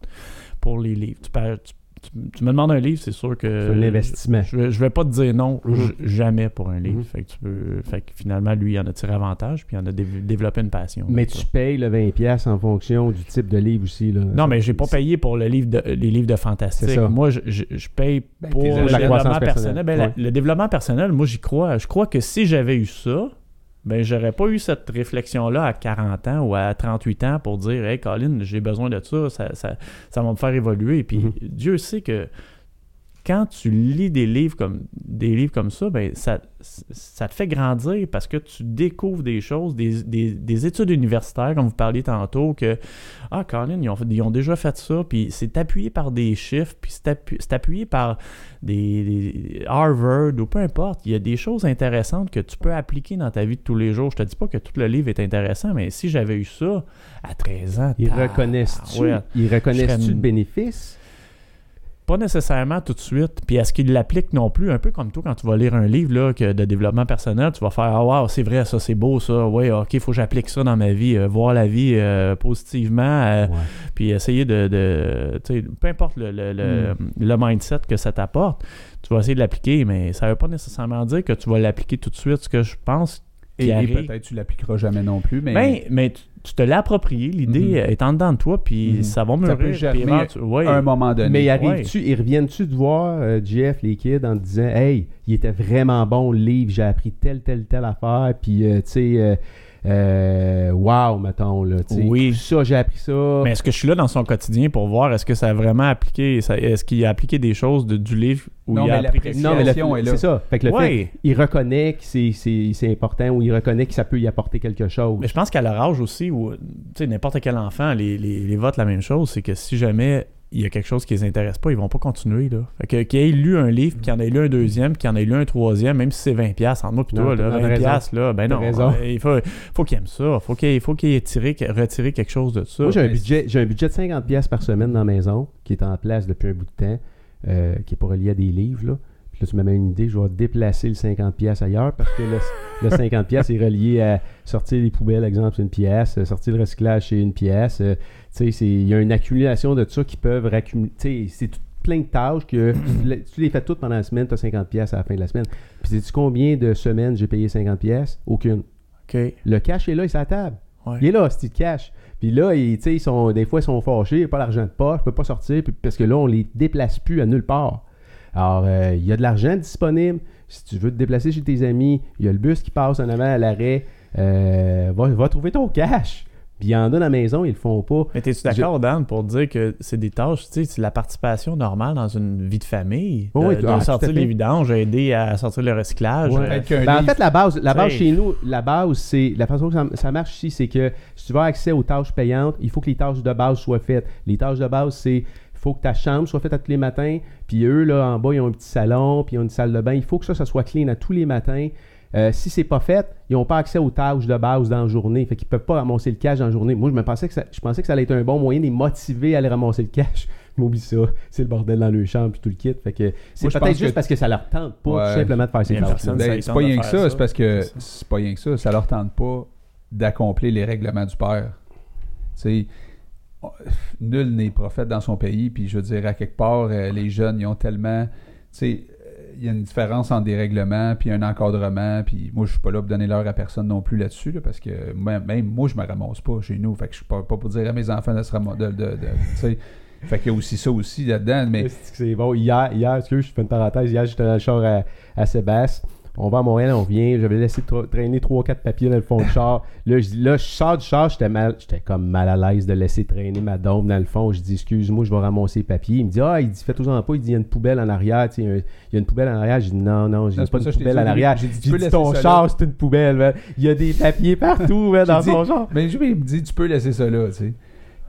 pour les livres. Tu, peux- tu- tu- tu me demandes un livre, c'est sûr que. C'est un investissement. Je vais, je vais pas te dire non Mhm. jamais pour un livre. Mhm. Fait, que tu peux, fait que finalement, lui, il en a tiré avantage, puis il en a dév- développé une passion. Mais tu ça. payes le 20$ en fonction du type de livre aussi. Là. Non, mais j'ai pas payé pour le livre de, les livres de fantastique. Moi, je, je- je paye Ben, pour le développement personnel. Ben, la- le développement personnel, moi, j'y crois. Je crois que si j'avais eu ça, ben, j'aurais pas eu cette réflexion-là à 40 ans ou à 38 ans pour dire Hey, Colin, j'ai besoin de ça, ça, ça, ça va me faire évoluer. Puis Mhm. Dieu sait que quand tu lis des livres comme des livres comme ça, ben ça, ça te fait grandir parce que tu découvres des choses, des, des- des études universitaires, comme vous parliez tantôt, que Ah, Colin, ils ont, fait- ils ont déjà fait ça, puis c'est appuyé par des chiffres, puis c'est appu- c'est appuyé par des, des- Harvard ou peu importe. Il y a des choses intéressantes que tu peux appliquer dans ta vie de tous les jours. Je te dis pas que tout le livre est intéressant, mais si j'avais eu ça à 13 ans, Ils reconnaissent-tu ouais, ils reconnaissent-tu je serais- le bénéfice? Pas nécessairement tout de suite. Puis est-ce qu'il l'applique non plus? Un peu comme toi, quand tu vas lire un livre là, que de développement personnel, tu vas faire Ah, wow, c'est vrai, ça, c'est beau, ça. Ouais, ok, il faut que j'applique ça dans ma vie. euh, voir la vie euh, positivement, euh, Ouais. puis essayer de. peu importe le, le, le- le mindset que ça t'apporte, tu vas essayer de l'appliquer, mais ça veut pas nécessairement dire que tu vas l'appliquer tout de suite. Ce que je pense Et, peut-être tu l'appliqueras jamais non plus, mais Ben, mais tu, tu te l'as approprié, l'idée Mhm. est en dedans de toi, puis Mhm. ça va Ça mûrir. peut puis germer ouais. à un moment donné. Mais ils Ouais. ils reviennent-tu de voir euh, Jeff, les kids, en te disant Hey, il était vraiment bon le livre, j'ai appris telle, telle, telle affaire, puis euh, tu sais, euh, euh, wow, mettons, là, tu sais, Oui. ça, j'ai appris ça. Mais est-ce que je suis là dans son quotidien pour voir est-ce que ça a vraiment appliqué, est-ce qu'il a appliqué des choses de- du livre où Non, il a appris? non, mais le- question est là. c'est ça. Fait que le fait qu'il reconnaît que c'est, c'est, c'est important ou il reconnaît que ça peut y apporter quelque chose. Mais je pense qu'à leur âge aussi, où, tu sais, n'importe quel enfant, les, les, les votes la même chose, c'est que si jamais il y a quelque chose qui les intéresse pas, ils vont pas continuer. Là. Fait que qu'il ait lu un livre, puis qu'il en ait lu un deuxième, puis qu'il en ait lu un troisième, même si c'est 20$, piastres, entre moi et Non, toi, là, t'as 20$, raison. piastres, là, ben non. raison. euh, Il faut, faut qu'il aime ça. Faut qu'il faut qu'il ait tiré, retiré quelque chose de ça. Moi, j'ai un, budget, j'ai un budget de 50$ piastres par semaine dans la maison qui est en place depuis un bout de temps, euh, qui est pas relié à des livres. Là. Là, tu m'as même une idée, je vais déplacer le 50$ piastres ailleurs parce que le, le 50$ piastres est relié à sortir les poubelles, exemple, c'est une pièce, euh, sortir le recyclage, c'est une pièce. euh, tu sais, c'est- il y a une accumulation de ça qui peuvent raccumuler. Tu sais, c'est tout plein de tâches que tu les- fais toutes pendant la semaine, tu as 50$ piastres à la fin de la semaine. Puis sais-tu combien de semaines j'ai payé 50$? piastres? Aucune. OK. Le cash est là, il est à la table. Ouais. Il est là, c'est cash. Puis là, ils, ils sont, des fois, ils sont fâchés, il n'y a pas l'argent de poche, je peux pas sortir, puis- parce que là, on les déplace plus à nulle part. Alors, euh, il y a de l'argent disponible. Si tu veux te déplacer chez tes amis, il y a le bus qui passe en avant à l'arrêt. Euh, va, va trouver ton cash. Puis il y en a dans la maison, ils le font pas. Mais t'es-tu d'accord, Dan, pour dire que c'est des tâches, tu sais, c'est la participation normale dans une vie de famille? Oui, de, de ah, sortir les vidanges, aider à sortir le recyclage. Ouais. euh, Ben, en fait, la base, la base chez nous, la base, c'est la façon que ça, ça marche ici, c'est que si tu veux avoir accès aux tâches payantes, il faut que les tâches de base soient faites. Les tâches de base, c'est faut que ta chambre soit faite à tous les matins, puis eux, là, en bas, ils ont un petit salon, puis ils ont une salle de bain. Il faut que ça, ça soit clean à tous les matins. Euh, si c'est pas fait, ils n'ont pas accès aux tâches de base dans la journée. Fait qu'ils peuvent pas ramasser le cash dans la journée. Moi, je me pensais que ça, je pensais que ça allait être un bon moyen de les motiver à aller ramasser le cash. Je m'oublie ça. C'est le bordel dans le chambre puis tout le kit. Fait que c'est peut-être juste que- parce que ça leur tente pas Ouais. tout simplement de faire ces tâches. Ben, c'est pas rien que ça, ça. c'est parce que C'est pas rien que ça, ça leur tente pas d'accomplir les règlements du père. Tu sais, nul n'est prophète dans son pays. Puis je veux dire, à quelque part, euh, les jeunes, ils ont tellement. Tu sais, euh, il y a une différence entre des règlements puis un encadrement. Puis moi, je suis pas là pour donner l'heure à personne non plus là-dessus, là, parce que même, même moi, je me ramasse pas chez nous. Fait que je suis pas, pas pour dire à mes enfants de se ramasser. De, de- tu sais. fait qu'il y a aussi ça aussi là-dedans. Mais C'est bon. Hier, hier, je fais une parenthèse. Hier, j'étais dans le char à, à Sébastien. On va à Montréal, on vient. J'avais laissé tra- traîner 3-4 papiers dans le fond du char. Là, je, dis- là, je sors du char, j'étais mal, j'étais comme mal à l'aise de laisser traîner ma dôme dans le fond. Je dis, excuse-moi, je vais ramasser les papiers. Il me dit, ah, il dit, fais-toi pas. Il dit, il y a une poubelle en arrière. Tu sais, un- il y a une poubelle en arrière. Je dis, non, non, j'ai pas pas une je poubelle dit en arrière. J'ai dit, dit, tu peux laisser ton ça char, c'est une poubelle. man. Il y a des papiers partout man, dans dit- char. Mais je il me dit, tu peux laisser ça là, tu sais.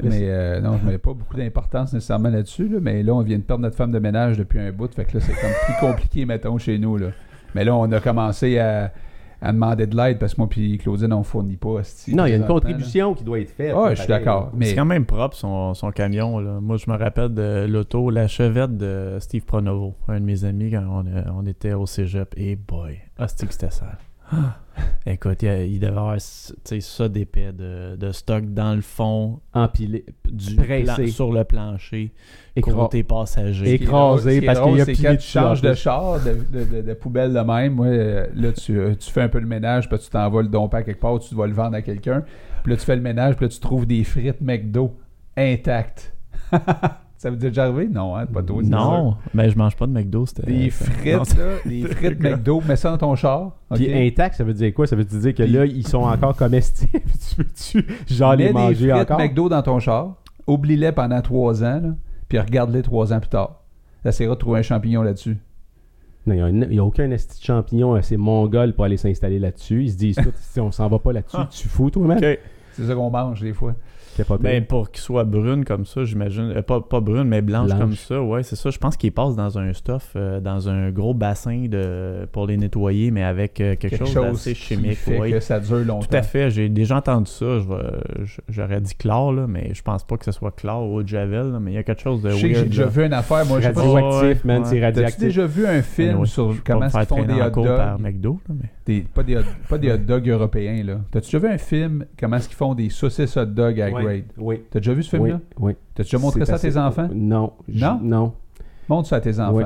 Mais euh, non, je mets pas beaucoup d'importance nécessairement là-dessus, là, mais là, on vient de perdre notre femme de ménage depuis un bout, fait que là, c'est comme plus compliqué, mettons, chez nous, là. Mais là, on a commencé à, à demander de l'aide parce que moi puis Claudine, on fournit pas. Non, il y a une là. contribution qui doit être faite. Ah, je suis d'accord. Mais C'est quand même propre son, son camion. Là. Moi, je me rappelle de l'auto, la chevette de Steve Pronovo, un de mes amis quand on, on était au cégep. Et boy, ah, c'était que c'était sale. Ah. Écoute, il, il devait avoir tu sais, ça d'épais de, de stock dans le fond Empilé, du plan- sur le plancher, écra- côté passager. Écrasé parce qu'il y a quand de tu changes char. de char, de, de, de- de poubelle de même. Moi, euh, là, tu, euh, tu fais un peu le ménage, puis tu t'envoies le domper à quelque part, tu vas le vendre à quelqu'un. Puis là, tu fais le ménage, puis là, tu trouves des frites McDo intactes. ça vous est déjà arrivé? Non, hein, pas toi. Non, mais je mange pas de McDo. c'était- Des frites, non, là, des frites McDo, mets ça dans ton char. Puis ok? intact, ça veut dire quoi? Ça veut dire que Puis- là, ils sont encore comestibles? tu peux-tu, genre, Mets les manger des frites encore? McDo dans ton char, oublie-les pendant trois ans, là, puis regarde-les trois ans plus tard. Essaieras de trouver un champignon là-dessus. Non, il n'y a, aucun esti de champignon assez mongol pour aller s'installer là-dessus. Ils se disent, tout, si on s'en va pas là-dessus, Ah. tu fous, toi, man? Ok. C'est ça qu'on mange des fois. Ben, pour qu'il soit brune comme ça, j'imagine. euh, pas, pas brune, mais blanche, Blanche. comme ça. Ouais, c'est ça. Je pense qu'il passe dans un stuff, euh, dans un gros bassin de, pour les nettoyer, mais avec euh, quelque, chose, d'assez chimique. fait ouais. que ça dure longtemps. Tout à fait. J'ai déjà entendu ça. J'aurais dit chlore, là, mais je pense pas que ce soit chlore ou javel. là, mais il y a quelque chose de Je sais que j'ai déjà vu une affaire. Moi, je sais pas. radioactif, man, c'est radioactif. déjà vu un film Anyway, sur comment ils font des hot par dogs? McDo, là, mais... Des- pas, des hot, pas des hot dogs européens, là. T'as-tu déjà vu un film comment est-ce qu'ils font des saucisses hot dogs à Oui, grade? Oui. T'as déjà vu ce film-là? oui. T'as-tu déjà montré ça à tes enfants? Non. Non? Non. Montre ça à tes enfants. Oui.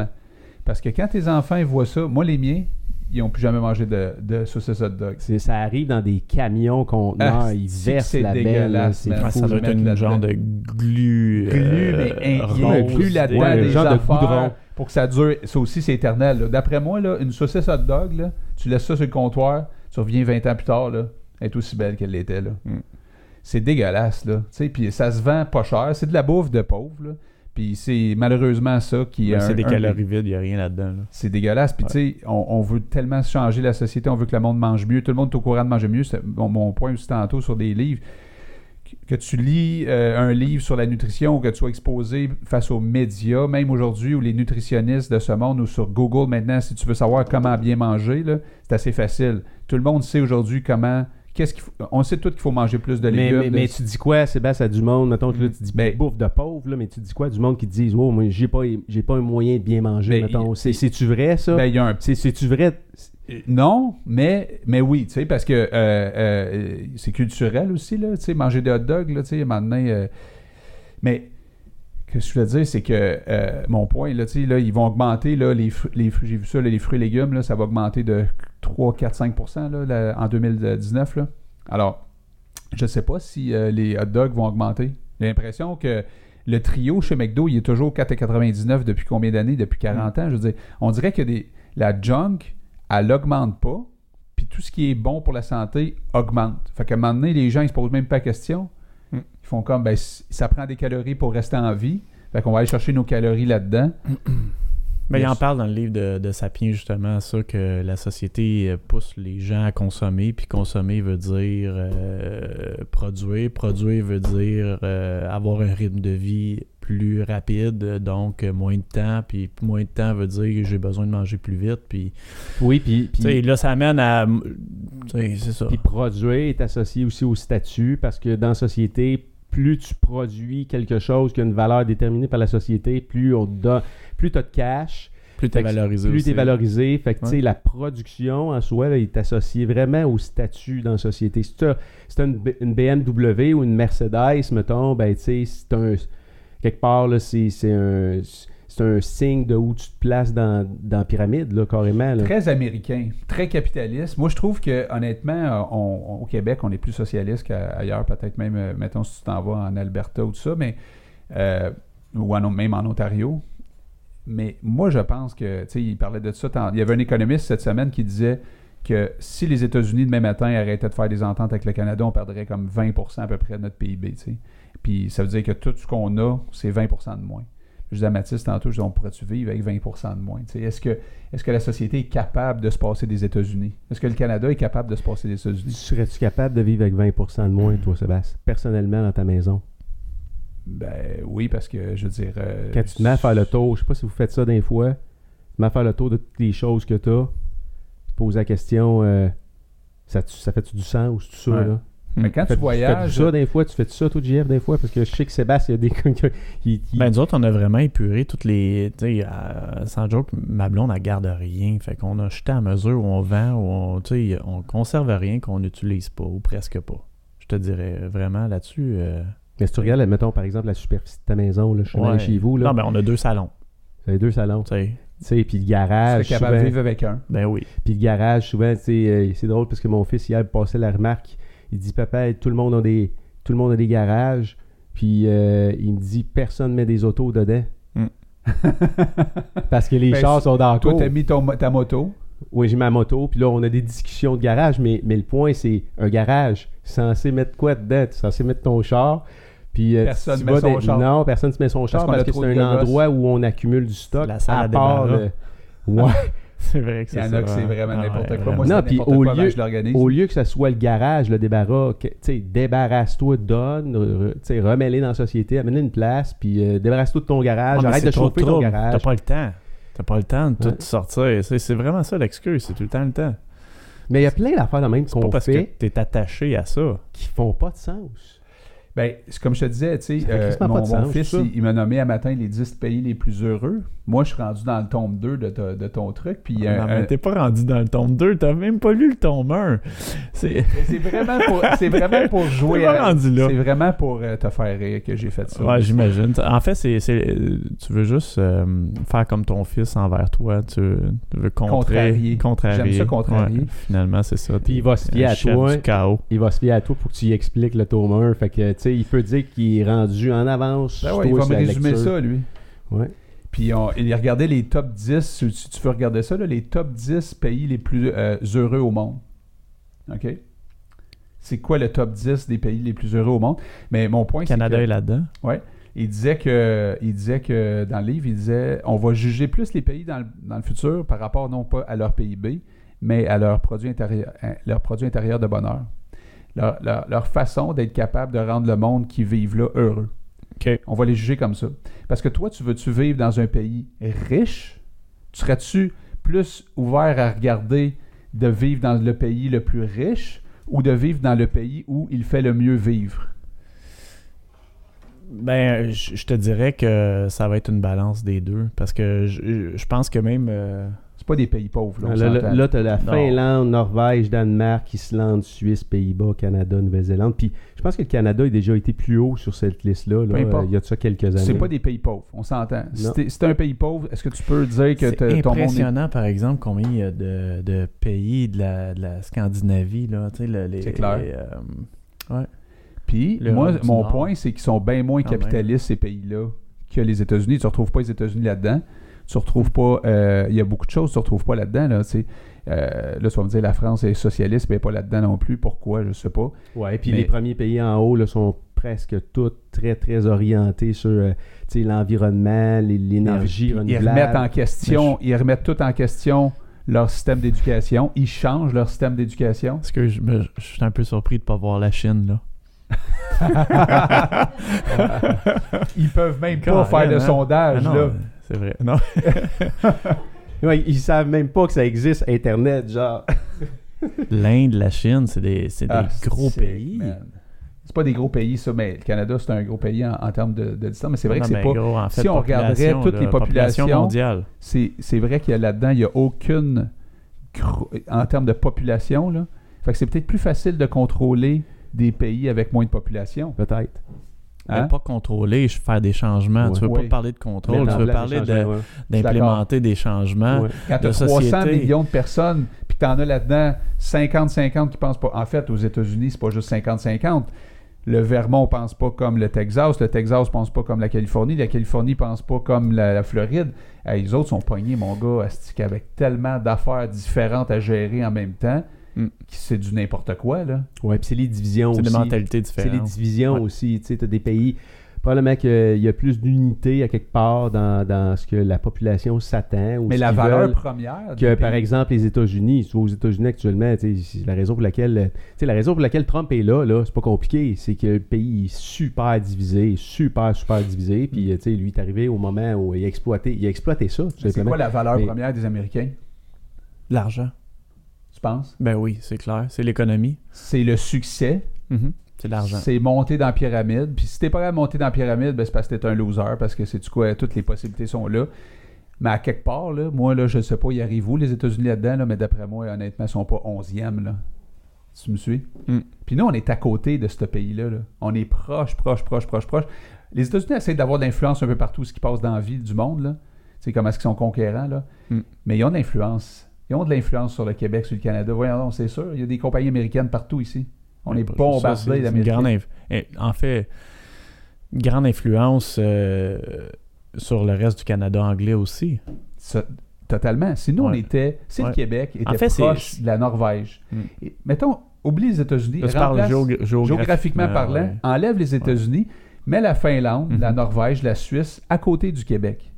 Parce que quand tes enfants ils voient ça, moi, les miens, ils n'ont plus jamais mangé de, de saucisses hot dogs. C'est- Ça arrive dans des camions conteneurs, Ah, ils c'est- versent la belle. C'est fou. ça doit être une genre de glu. Glu, euh, mais il rose, inclut là-dedans ouais, des un genre de goudron. pour que ça dure. Ça aussi, c'est éternel. D'après moi, là, une saucisse hot dog, là, tu laisses ça sur le comptoir, tu reviens 20 ans plus tard, là, elle est aussi belle qu'elle l'était. là. Mm. C'est dégueulasse. Là. Tu sais, Puis ça se vend pas cher. C'est de la bouffe de pauvre. Puis c'est malheureusement ça qui est. C'est des un calories vides, il n'y a rien là-dedans. là. c'est dégueulasse. Puis, tu sais, on, on veut tellement changer la société, on veut que le monde mange mieux. Tout le monde est au courant de manger mieux. C'est mon, point aussi tantôt sur des livres. Que, tu lis euh, un livre sur la nutrition ou que tu sois exposé face aux médias, même aujourd'hui, où les nutritionnistes de ce monde ou sur Google maintenant, si tu veux savoir comment bien manger, c'est assez facile. Tout le monde sait aujourd'hui comment. Qu'est-ce qu'il faut, on sait tout qu'il faut manger plus de légumes. mais, de- mais tu dis quoi, Sébastien, à du monde, mettons que là, Mm. tu dis Ben- bouffe de pauvre, là, mais tu dis quoi, du monde qui te disent, oh, moi, j'ai pas, j'ai pas un moyen de bien manger, Ben, mettons. C'est- C'est-tu vrai, ça? Ben, il y a un C'est- C'est-tu vrai? Euh, Non, mais, mais oui, tu sais, parce que euh, euh, c'est culturel aussi, là, tu sais, manger des hot dogs, là, tu sais, maintenant, euh, mais, que je veux dire, c'est que euh, mon point, là, tu sais, là, ils vont augmenter, là, les, les fruits, j'ai vu ça, là, les fruits et légumes, là, ça va augmenter de 3, 4, 5 là, là, en 2019, là. Alors, je sais pas si euh, les hot dogs vont augmenter. J'ai l'impression que le trio chez McDo, il est toujours 4,99 depuis combien d'années? Depuis 40 ans, je veux dire. On dirait que des, la junk, elle augmente pas, puis tout ce qui est bon pour la santé augmente. Fait qu'à un moment donné, les gens, ils se posent même pas la question. Ils font comme, ben, ça prend des calories pour rester en vie. Fait qu'on va aller chercher nos calories là-dedans. Mais il en parle dans le livre de, de Sapien, justement, ça, que la société euh, pousse les gens à consommer, puis consommer veut dire euh, produire, produire veut dire euh, avoir un rythme de vie plus rapide, donc moins de temps, puis moins de temps veut dire que j'ai besoin de manger plus vite, puis, Oui, puis, là, ça amène à... C'est ça. puis produire est associé aussi au statut, parce que dans la société, plus tu produis quelque chose qui a une valeur déterminée par la société, plus on te donne, plus tu as de cash, Plus t'es valorisé plus t'es valorisé. Fait que, Ouais. la production en soi là, est associée vraiment au statut dans la société. Si tu as, si une, une BMW ou une Mercedes, mettons, ben, tu sais, c'est un. Quelque part, c'est un. C'est un signe de où tu te places dans, dans la pyramide, là, carrément. Très américain, très capitaliste. Moi, je trouve que honnêtement, euh, au Québec, on est plus socialiste qu'ailleurs, peut-être même, euh, mettons, si tu t'en vas en Alberta ou tout ça, mais euh, ou même en Ontario. Mais moi, je pense que, tu sais, il parlait de ça. Il y avait un économiste cette semaine qui disait que si les États-Unis demain matin arrêtaient de faire des ententes avec le Canada, on perdrait comme 20% à peu près de notre PIB. Puis ça veut dire que tout ce qu'on a, c'est 20% de moins. Je disais à Mathis tantôt, je disais, on pourrait-tu vivre avec 20 de moins? Est-ce que, est-ce que la société est capable de se passer des États-Unis? Est-ce que le Canada est capable de se passer des États-Unis? Serais-tu capable de vivre avec 20% de moins, toi, Sébastien, personnellement, dans ta maison? Ben oui, parce que je veux dire. euh, Quand tu te mets à faire le tour, je sais pas si vous faites ça des fois, tu te mets à faire le tour de toutes les choses que tu as, tu te poses la question, euh, ça, ça fait-tu du sens, tout ça, Ouais. là? Mais quand Fais- tu voyages. Fais-tu ça des fois? Tu fais ça, toi, JF, des fois? Parce que je sais que Sébastien, il y a des qui... qui- Ben, nous autres, on a vraiment épuré toutes les. Tu sais, euh, sans joke, ma blonde, elle garde rien. Fait qu'on a jeté à mesure où on vend, où on, tu sais, on conserve rien qu'on n'utilise pas, ou presque pas. Je te dirais vraiment là-dessus. euh, Mais si tu regardes, mettons, par exemple, la superficie de ta maison, là, je suis allé ouais. chez vous, là, Non, ben, on a deux salons. vous avez deux salons, tu Tu sais. puis le tu garage, serais capable souvent- de vivre avec un. Ben oui. Puis le garage, souvent, tu sais, euh, c'est drôle parce que mon fils, hier, il passait la remarque. Il dit, papa, tout le monde a des, tout le monde a des garages. Puis euh, il me dit, personne met des autos dedans. Hmm. Parce que les Ben, chars sont dans le Toi, t'as mis ton, ta moto. Oui, j'ai ma moto. Puis là, on a des discussions de garage. Mais, mais le point, c'est un garage. Tu es censé mettre quoi dedans? Tu es censé mettre ton char. Puis, euh, Personne tu met son char. Non, personne ne met son char parce, que c'est un endroit où on accumule du stock. la salle à part le- Ouais. C'est vrai que Il y c'est en a que c'est vraiment Ah, n'importe ouais, quoi. vraiment. Moi, Non, c'est puis n'importe au lieu- que je l'organise. Au lieu que ça soit le garage, le débarras, que- tu sais, débarrasse-toi, donne, re- tu sais, remets-les dans la société, amène une place, puis euh, débarrasse-toi de ton garage, mais arrête c'est de trop chauffer ton trouble. garage. T'as pas le temps. T'as pas le temps de tout Ouais. sortir. C'est c'est vraiment ça l'excuse. C'est tout le temps le temps. Mais il y a plein d'affaires de même C'est pas qu'on parce fait que t'es attaché à ça. qui font pas de sens. Ben, c'est comme je te disais, tu sais, euh, mon, sens, fils, il, il m'a nommé à matin les 10 pays les plus heureux. Moi, je suis rendu dans le tome 2 de, ta- de ton truc. Puis, Non, euh, mais euh, t'es pas rendu dans le tome 2. T'as même pas lu le tome 1. C'est. vraiment pour, c'est vraiment pour jouer à-. C'est vraiment pour euh, te faire rire que j'ai fait ça. Ouais, j'imagine. En fait, c'est, c'est- tu veux juste euh, faire comme ton fils envers toi. Tu, tu veux contrer, Contrarier. contrarier. J'aime ça, contrarier. Ouais, finalement, c'est ça. Puis il va se fier à toi. du chaos. Il va se fier à toi pour que tu y expliques le tome 1. Fait que, tu sais, il peut dire qu'il est rendu en avance. Ben ouais, il va me résumer lecture. ça, lui. Ouais. Puis on, il regardait les top 10, si tu veux regarder ça, là, les top 10 pays les plus euh, heureux au monde. OK? C'est quoi le top 10 des pays les plus heureux au monde? Mais mon point, Le c'est Canada que est là-dedans. il disait que il disait que dans le livre, il disait on va juger plus les pays dans le, dans le futur par rapport non pas à leur PIB, mais à leur produit intérieur, à leur produit intérieur de bonheur. Leur, leur- leur façon d'être capable de rendre le monde qui vivent là heureux. On va les juger comme ça. Parce que toi, tu veux-tu vivre dans un pays riche? Tu serais-tu plus ouvert à regarder de vivre dans le pays le plus riche ou de vivre dans le pays où il fait le mieux vivre? Ben, je je te dirais que ça va être une balance des deux. Parce que je, je pense que même. euh, C'est pas des pays pauvres, là, on Là, là, t'as la Non. Finlande, Norvège, Danemark, Islande, Suisse, Pays-Bas, Canada, Nouvelle-Zélande. Puis je pense que le Canada a déjà été plus haut sur cette liste-là. là, Peu importe. euh, il y a de ça quelques années. C'est pas des pays pauvres, on s'entend. Si t'es si un pays pauvre, est-ce que tu peux dire que C'est ton monde est... impressionnant, par exemple, combien il y a de, de pays de la, de la Scandinavie. Là, tu sais, le- les, C'est clair. les, euh, Puis, L'Europe moi, mon point, c'est qu'ils sont bien moins Quand même. capitalistes, ces pays-là, que les États-Unis. Tu ne retrouves pas les États-Unis là-dedans. Tu retrouves pas... euh, Il y a beaucoup de choses que tu ne retrouves pas là-dedans. Là, tu sais. Euh, là, tu vas me dire, la France est socialiste, mais elle n'est pas là-dedans non plus. Pourquoi? Je ne sais pas. Ouais, puis Mais- les premiers pays en haut là, sont presque tous très, très orientés sur euh, tu sais, l'environnement, l'énergie Puis Ils remettent en question, ils remettent tout en question leur système d'éducation. Ils changent leur système d'éducation. Parce que je, me- je suis un peu surpris de ne pas voir la Chine. là. Ils peuvent même pas Carrément, faire de hein? sondage. Ah non, là. C'est vrai. Non. Ouais, ils savent même pas que ça existe, Internet, genre. L'Inde, la Chine, c'est des, c'est des Ah, gros pays. man. C'est pas des gros pays, ça, mais le Canada, c'est un gros pays en, en termes de, de distance, mais c'est vrai Non, que c'est mais pas. gros, en fait, si on regarderait toutes là, les populations, mondiales. C'est c'est vrai qu'il y a là-dedans, il n'y a aucune. gro- En termes de population, là. Fait que c'est peut-être plus facile de contrôler des pays avec moins de population. Peut-être. Hein? Mais pas contrôler, je- faire des changements. Tu veux Ouais. pas parler de contrôle, tu veux parler de- ouais. d'implémenter des changements. Ouais. Quand tu as 300 société. millions de personnes, puis tu en as là-dedans 50-50 qui pensent pas. En fait, aux États-Unis, c'est pas juste 50-50. Le Vermont pense pas comme le Texas, le Texas pense pas comme la Californie, la Californie pense pas comme la, la Floride. Les autres sont pognés, mon gars, avec tellement d'affaires différentes à gérer en même temps, Mm. c'est du n'importe quoi, là. Ouais, puis c'est les divisions C'est aussi. des mentalités C'est les différentes. divisions Ouais. aussi. Tu sais, as des pays. Probablement qu'il y a plus d'unité à quelque part dans, dans ce que la population s'attend. Mais la valeur première. que par exemple les États-Unis, tu vois, aux États-Unis actuellement, tu sais, c'est la raison pour laquelle, euh, tu sais, la raison pour laquelle Trump est là, là, c'est pas compliqué, c'est que le pays est super divisé, super super divisé, puis euh, tu sais, lui est arrivé au moment où il a exploité, il a exploité ça, C'est quoi la valeur Mais- première des Américains, L'argent. Ben oui, c'est clair. C'est l'économie. C'est le succès, Mhm. C'est l'argent. C'est monter dans la pyramide. Puis si t'es pas de monter dans la pyramide, ben c'est parce que t'es un loser, parce que c'est du quoi, toutes les possibilités sont là. Mais à quelque part, là, moi, là, je sais pas, y arrivent où les États-Unis là-dedans, là, mais d'après moi, honnêtement, ils sont pas 11e. Là. Tu me suis? Mm. Puis nous, on est à côté de ce pays-là. là. On est proche, proche, proche, proche, proche. Les États-Unis essaient d'avoir de l'influence un peu partout, ce qui passe dans la vie du monde. Là. Tu sais, comment est-ce qu'ils sont conquérants, là. Mm. Mais ils ont de l'influence. Ils ont de l'influence sur le Québec, sur le Canada. Voyons donc, c'est sûr. Il y a des compagnies américaines partout ici. On est bombardé d'Américains. eh, En fait, une grande influence euh, sur le reste du Canada anglais aussi. Ça- totalement. Si nous, on était. Si le. Québec était En fait, c'est- proche de la Norvège, Mm. et- mettons, oublie les États-Unis, géogra- géographiquement, géographiquement parlant, ouais. enlève les États-Unis, mets la Finlande, Mhm. la Norvège, la Suisse à côté du Québec.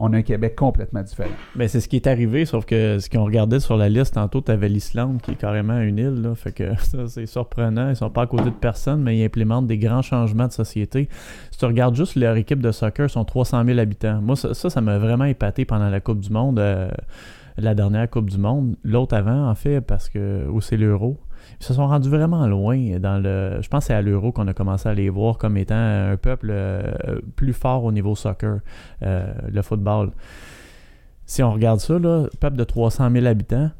On a un Québec complètement différent. Ben, c'est ce qui est arrivé, sauf que ce qu'on regardait sur la liste, tantôt, tu avais l'Islande qui est carrément une île. Là, fait que ça, c'est surprenant. Ils sont pas à côté de personne, mais ils implémentent des grands changements de société. Si tu regardes juste leur équipe de soccer, ils sont 300 000 habitants. Moi, ça, ça ça m'a vraiment épaté pendant la Coupe du Monde, euh, la dernière Coupe du Monde. L'autre avant, en fait, parce que où c'est l'Euro. Ils se sont rendus vraiment loin dans le. Je pense que c'est à l'Euro qu'on a commencé à les voir comme étant un peuple euh, plus fort au niveau soccer, euh, le football. Si on regarde ça, là, peuple de 300 000 habitants,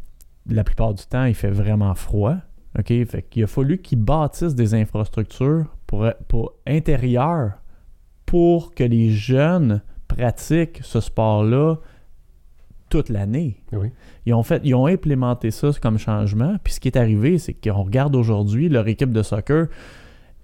la plupart du temps, il fait vraiment froid. OK? Fait a fallu qu'ils bâtissent des infrastructures pour, pour intérieures pour que les jeunes pratiquent ce sport-là toute l'année. Oui. Ils ont fait, ils ont implémenté ça comme changement. Puis ce qui est arrivé, c'est qu'on regarde aujourd'hui leur équipe de soccer,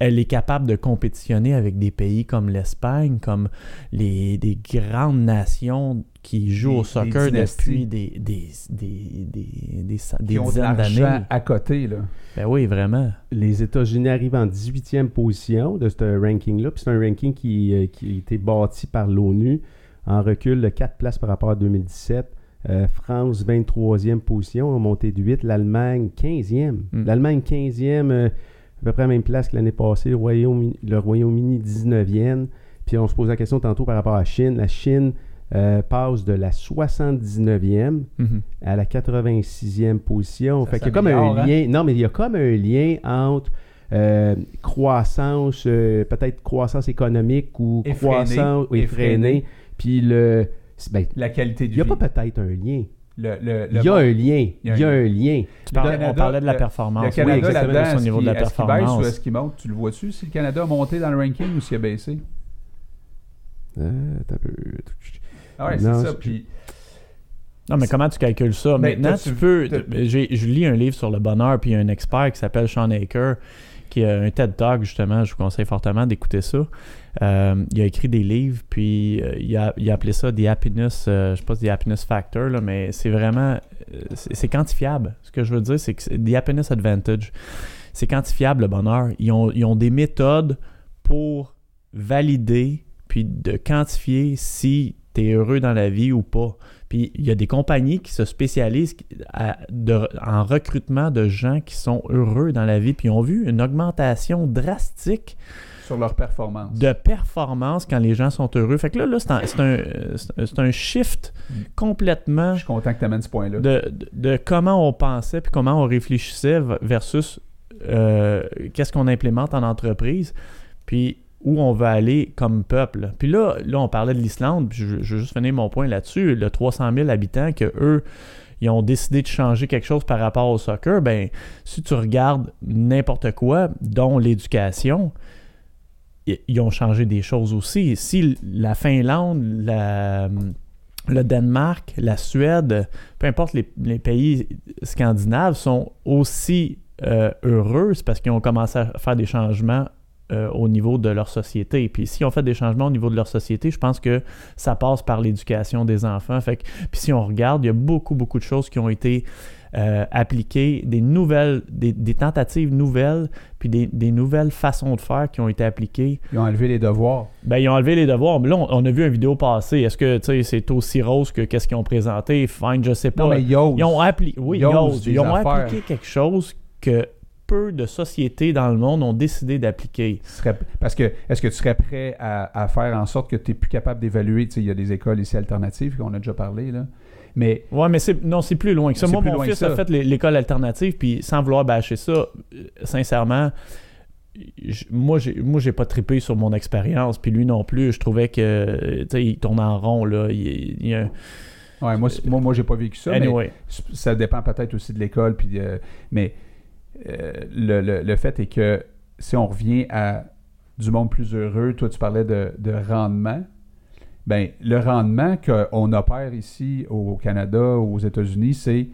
elle est capable de compétitionner avec des pays comme l'Espagne, comme les des grandes nations qui jouent Des- au des soccer dynasties. depuis des, des, des, des, des, des ont de dizaines d'années. à côté. Là. Ben oui, vraiment. Les États-Unis arrivent en 18e position de ce ranking-là. Puis c'est un ranking qui, euh, qui a été bâti par l'ONU en recul de 4 places par rapport à 2017. Euh, France, 23e position, a monté de 8. L'Allemagne, 15e. Mm. L'Allemagne, 15e, euh, à peu près la même place que l'année passée. Le Royaume- le Royaume-Uni, 19e. Puis on se pose la question tantôt par rapport à la Chine. La Chine euh, passe de la 79e Mhm. à la 86e position. Ça fait qu'il y a comme un hein? lien. Non, mais il y a comme un lien entre euh, croissance, euh, peut-être croissance économique ou Effrénée. croissance. Effrénée. Puis le. ben, La qualité il du n'y a vie. pas peut-être un lien. Le, le- Il y a un lien. Il y a un lien. Tu parles- Canada, on parlait de la performance. Le Oui, Canada là-dedans, c'est au est-ce niveau de qu'il- la est-ce qu'il baisse ou performance. est-ce qu'il monte? Tu le vois-tu? Si le Canada a monté dans le ranking ou s'il a baissé? Euh, t'as peu- Ah ouais, Non, c'est ça. Puis Non, mais comment tu calcules ça? Mais Maintenant, tu peux. j'ai- Je lis un livre sur le bonheur, puis il y a un expert qui s'appelle Sean Aker, qui a un TED Talk, justement. Je vous conseille fortement d'écouter ça. Euh, il a écrit des livres, puis euh, il, a, appelé ça des happiness, euh, sais pas happiness factor, mais c'est vraiment. c'est quantifiable. Ce que je veux dire, c'est que des happiness advantage. C'est quantifiable le bonheur. Ils ont, ils ont des méthodes pour valider puis de quantifier si tu es heureux dans la vie ou pas. Puis il y a des compagnies qui se spécialisent en recrutement de gens qui sont heureux dans la vie, puis ils ont vu une augmentation drastique sur leur performance. de performance quand les gens sont heureux. Fait que là, là c'est un, un, un- shift Mm. complètement Je suis content que tu amènes ce point-là. de, de- de comment on pensait puis comment on réfléchissait versus euh, qu'est-ce qu'on implémente en entreprise, puis où on va aller comme peuple. Puis là, là on parlait de l'Islande, puis je, je veux juste finir mon point là-dessus. Le 300 000 habitants que eux, ils ont décidé de changer quelque chose par rapport au soccer, ben si tu regardes n'importe quoi, dont l'éducation, ils ont changé des choses aussi. Si la Finlande, la, le Danemark, la Suède, peu importe les, pays scandinaves sont aussi euh, heureux, c'est parce qu'ils ont commencé à faire des changements euh, au niveau de leur société. Puis s'ils ont fait des changements au niveau de leur société, je pense que ça passe par l'éducation des enfants. Puis si on regarde, il y a beaucoup, beaucoup de choses qui ont été euh, appliquées, des nouvelles, des, des tentatives nouvelles, puis des, des nouvelles façons de faire qui ont été appliquées. Ils ont enlevé les devoirs. Ben, ils ont enlevé les devoirs. Mais là, on, on a vu une vidéo passer. Est-ce que c'est aussi rose que qu'est-ce qu'ils ont présenté? Fine, je sais pas. Non, mais. Ils ont appliqué, oui, Ils ont appliqué quelque chose que peu de sociétés dans le monde ont décidé d'appliquer. parce que est-ce que tu serais prêt à, à faire en sorte que tu es plus capable d'évaluer? Il y a des écoles ici alternatives qu'on a déjà parlé, là. Mais Ouais, mais c'est non, c'est plus loin que ça. Moi, mon fils a fait l'é- l'école alternative, puis sans vouloir bâcher ça, euh, sincèrement, moi, j'ai moi, j'ai pas trippé sur mon expérience, puis lui non plus. Je trouvais que, tu sais, il tourne en rond là. Il, il y a un- ouais, moi, moi, moi j'ai pas vécu ça. mais ça dépend peut-être aussi de l'école. Puis euh, mais euh, le, le- le fait est que si on revient à du monde plus heureux, toi tu parlais de, de rendement. Ben, le rendement qu'on opère ici au Canada, aux États-Unis, c'est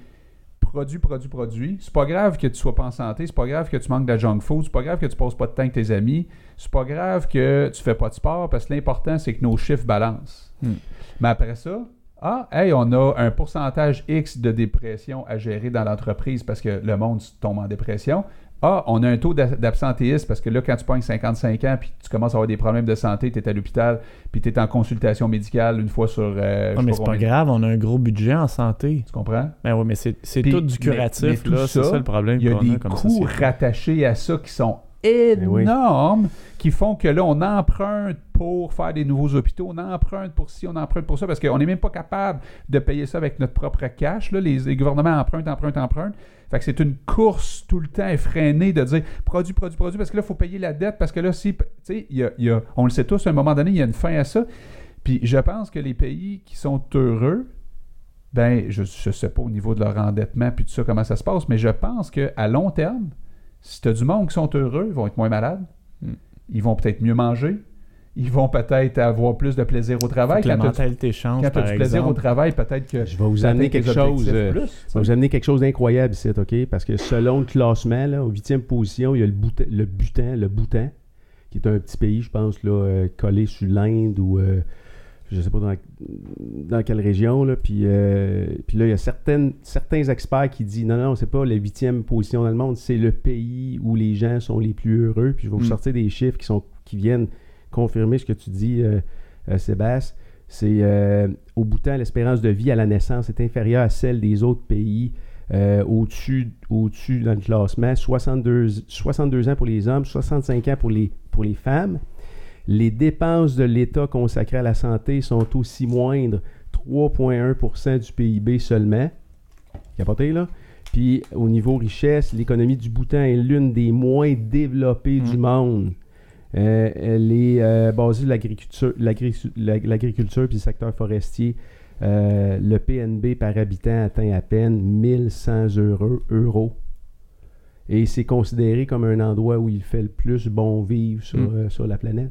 produit, produit, produit. C'est pas grave que tu sois pas en santé, c'est pas grave que tu manques de junk food, c'est pas grave que tu passes pas de temps avec tes amis, c'est pas grave que tu fais pas de sport, parce que l'important, c'est que nos chiffres balancent. Hmm. Mais après ça, ah, hey, on a un pourcentage X de dépression à gérer dans l'entreprise parce que le monde tombe en dépression. Ah, on a un taux d'a- d'absentéisme parce que là, quand tu pognes 55 ans puis tu commences à avoir des problèmes de santé, tu es à l'hôpital puis tu es en consultation médicale une fois sur. euh, je Ah, mais c'est pas combien. grave, on a un gros budget en santé. Tu comprends? Ben oui, mais c'est tout du mais- curatif, mais tout là. C'est ça, le problème Il y a des a comme coûts rattachés à ça qui sont oui. énormes qui font que là, on emprunte pour faire des nouveaux hôpitaux, on emprunte pour ci, on emprunte pour ça, parce qu'on n'est même pas capable de payer ça avec notre propre cash. Là. Les, les gouvernements empruntent, empruntent, empruntent. Fait que c'est une course tout le temps effrénée de dire produit, produit, produit, parce que là, il faut payer la dette, parce que là, si, tu sais, il y a- il y a- on le sait tous, à un moment donné, il y a une fin à ça. Puis je pense que les pays qui sont heureux, ben, je ne sais pas au niveau de leur endettement puis tout ça, comment ça se passe, mais je pense qu'à long terme, si tu as du monde qui sont heureux, ils vont être moins malades. Hmm. Ils vont peut-être mieux manger. Ils vont peut-être avoir plus de plaisir au travail. que la Quand tu mentalité change, as par du plaisir au travail, peut-être que Je vais vous ça amener quelque chose. euh, plus, je tu vais vous amener quelque chose d'incroyable ici, OK? Parce que selon le classement, là, au huitième position, il y a le Bhoutan, le Bhoutan, le qui est un petit pays, je pense, là, euh, collé sur l'Inde ou euh, je sais pas dans, dans quelle région. Là, puis, euh, puis là, il y a certaines, certains experts qui disent non, non, c'est pas la huitième position dans le monde, c'est le pays où les gens sont les plus heureux. Puis je vais vous Mm. sortir des chiffres qui, sont, qui viennent confirmer ce que tu dis, euh, euh, Sébastien. C'est euh, au Bhoutan, l'espérance de vie à la naissance est inférieure à celle des autres pays euh, au-dessus, au-dessus dans le classement. 62, 62 ans pour les hommes, 65 ans pour les, pour les femmes. Les dépenses de l'État consacrées à la santé sont aussi moindres, 3,1% du PIB seulement. Capoté, là? Puis au niveau richesse, l'économie du Bhoutan est l'une des moins développées du Mm. monde. Euh, elle est euh, basée sur l'agriculture, l'agri- l'ag- l'agriculture puis le secteur forestier. Euh, le PNB par habitant atteint à peine 1100 euros. euros. Et c'est considéré comme un endroit où il fait le plus bon vivre sur, Mm. euh, sur la planète.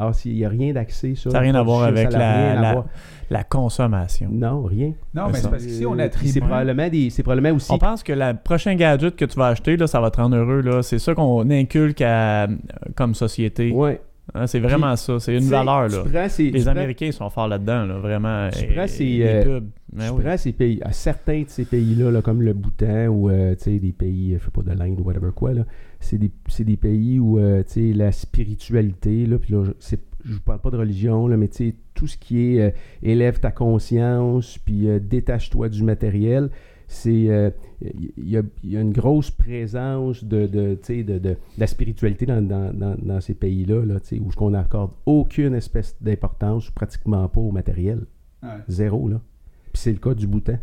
Alors, s'il n'y a rien d'axé sur... Ça n'a rien à voir avec ça n'a la- rien à la- consommation. Non, rien. Non, Mais c'est parce qu'ici, on Euh, attribue. C'est probablement, des, c'est probablement aussi... On pense que le prochain gadget que tu vas acheter, là, ça va te rendre heureux. Là. C'est ça qu'on inculque à- comme société. Ouais. Hein, c'est vraiment ça. C'est une valeur. Là. prends Les prends- Américains sont forts là-dedans, là, vraiment. Tu Et- prends ces, les euh, pubs. Ben Tu oui. prends ces pays, à certains de ces pays-là, là, comme le Bhoutan ou euh, tu sais, des pays, je sais pas, de l'Inde ou whatever quoi, là, c'est des, des pays où euh, la spiritualité, là, puis là, je, je vous parle pas de religion, là, mais tout ce qui est euh, élève ta conscience, puis euh, détache-toi du matériel, c'est il y, a, il y a une grosse présence de, de, de, de- la spiritualité dans, dans, dans, dans ces pays-là, là, où on n'accorde aucune espèce d'importance, pratiquement pas au matériel. Ouais. Zéro, là. Puis c'est le cas du Bhoutan.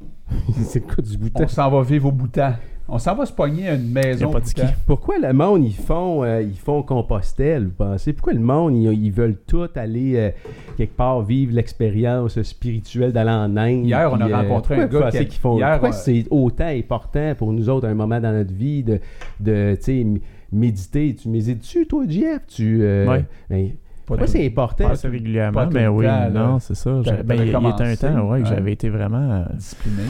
c'est quoi du bouton? On s'en va vivre au Bhoutan. On s'en va se pogner à une maison pas de ski. Pourquoi le monde, ils font, euh, ils font Compostelle, vous pensez? Pourquoi le monde, ils, ils veulent tout aller euh, quelque part vivre l'expérience spirituelle d'aller en Inde? Hier, on a euh, rencontré un gars qui- font, hier, pourquoi c'est autant important pour nous autres à un moment dans notre vie de, de tu sais, m- méditer? Tu médites-tu, toi, Jeff? Tu, euh, Ouais. ben, de- c'est important? Pas régulièrement, mais oui, temps, non, c'est ça. Ben, il y a un temps ouais, que ouais. j'avais été vraiment. euh, discipliné.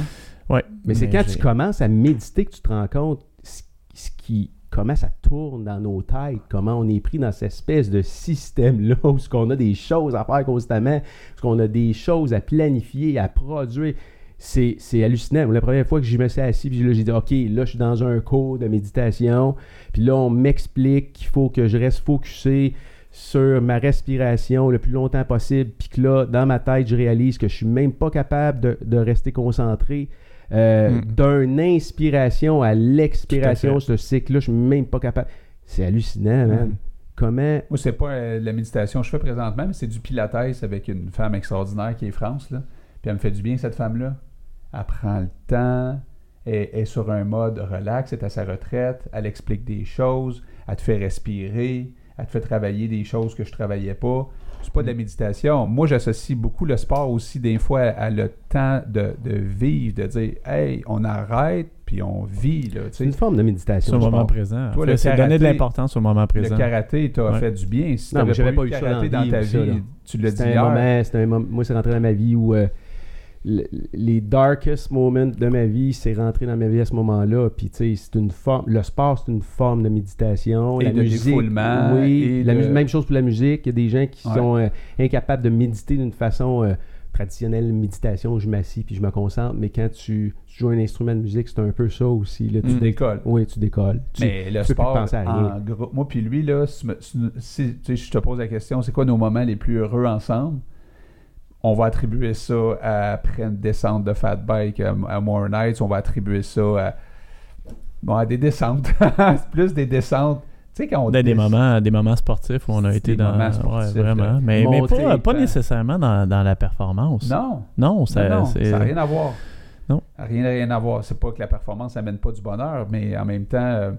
Ouais. Mais c'est quand tu commences à méditer que tu te rends compte ce, ce qui comment ça tourne dans nos têtes, comment on est pris dans cette espèce de système-là où ce qu'on a des choses à faire constamment, où qu'on a des choses à planifier, à produire. C'est, c'est hallucinant. La première fois que je me suis assis, puis là, j'ai dit, OK, là, je suis dans un cours de méditation, puis là, on m'explique qu'il faut que je reste focusé sur ma respiration le plus longtemps possible, puis que là, dans ma tête, je réalise que je suis même pas capable de, de rester concentré. Euh, Mm. D'une inspiration à l'expiration, ce cycle-là, je suis même pas capable. C'est hallucinant, man. Mm. Comment. Moi, c'est pas euh, la méditation que je fais présentement, mais c'est du pilates avec une femme extraordinaire qui est France. Là. Puis elle me fait du bien, cette femme-là. Elle prend le temps, elle est sur un mode relax, elle est à sa retraite, elle explique des choses, elle te fait respirer, elle te fait travailler des choses que je travaillais pas. C'est pas de la méditation. Moi, j'associe beaucoup le sport aussi, des fois, à, à le temps de, de vivre, de dire, hey, on arrête, puis on vit. Là, tu C'est une forme de méditation. Sur le moment présent. Toi, Fait, le c'est karaté- donner de l'importance au moment Le présent. karaté t'a Ouais. fait du bien. Si Non, mais t'avais j'avais pas, pas eu karaté dans ta vie, ça, tu l'as dit hier. moment, un moment. Moi, c'est rentré dans ma vie où euh, le- les darkest moments de ma vie, c'est rentré dans ma vie à ce moment-là. Puis, tu sais, c'est une forme. Le sport, c'est une forme de méditation. Et la de musique, oui. et la de- Même chose pour la musique. Il y a des gens qui Ouais. sont euh, incapables de méditer d'une façon euh, traditionnelle, méditation, je m'assis puis je me concentre. Mais quand tu, tu joues un instrument de musique, c'est un peu ça aussi. Là, tu Mm. décolles. Oui, tu décolles. Tu- Mais le tu peux sport, penser à rien. en gros, moi puis lui, là, si, je te pose la question, c'est quoi nos moments les plus heureux ensemble? On va attribuer ça à- après une descente de fat bike à, à More Nights. On va attribuer ça à, bon, à des descentes. c'est plus des descentes. Tu sais, quand on Des, des moments, des moments sportifs où on a été dans. ouais, vraiment. là. Mais, pas, pas ben- nécessairement dans, dans la performance. Non, Non, ça n'a rien à voir. Non. Rien, rien à voir. C'est pas que la performance n'amène pas du bonheur, mais en même temps, euh,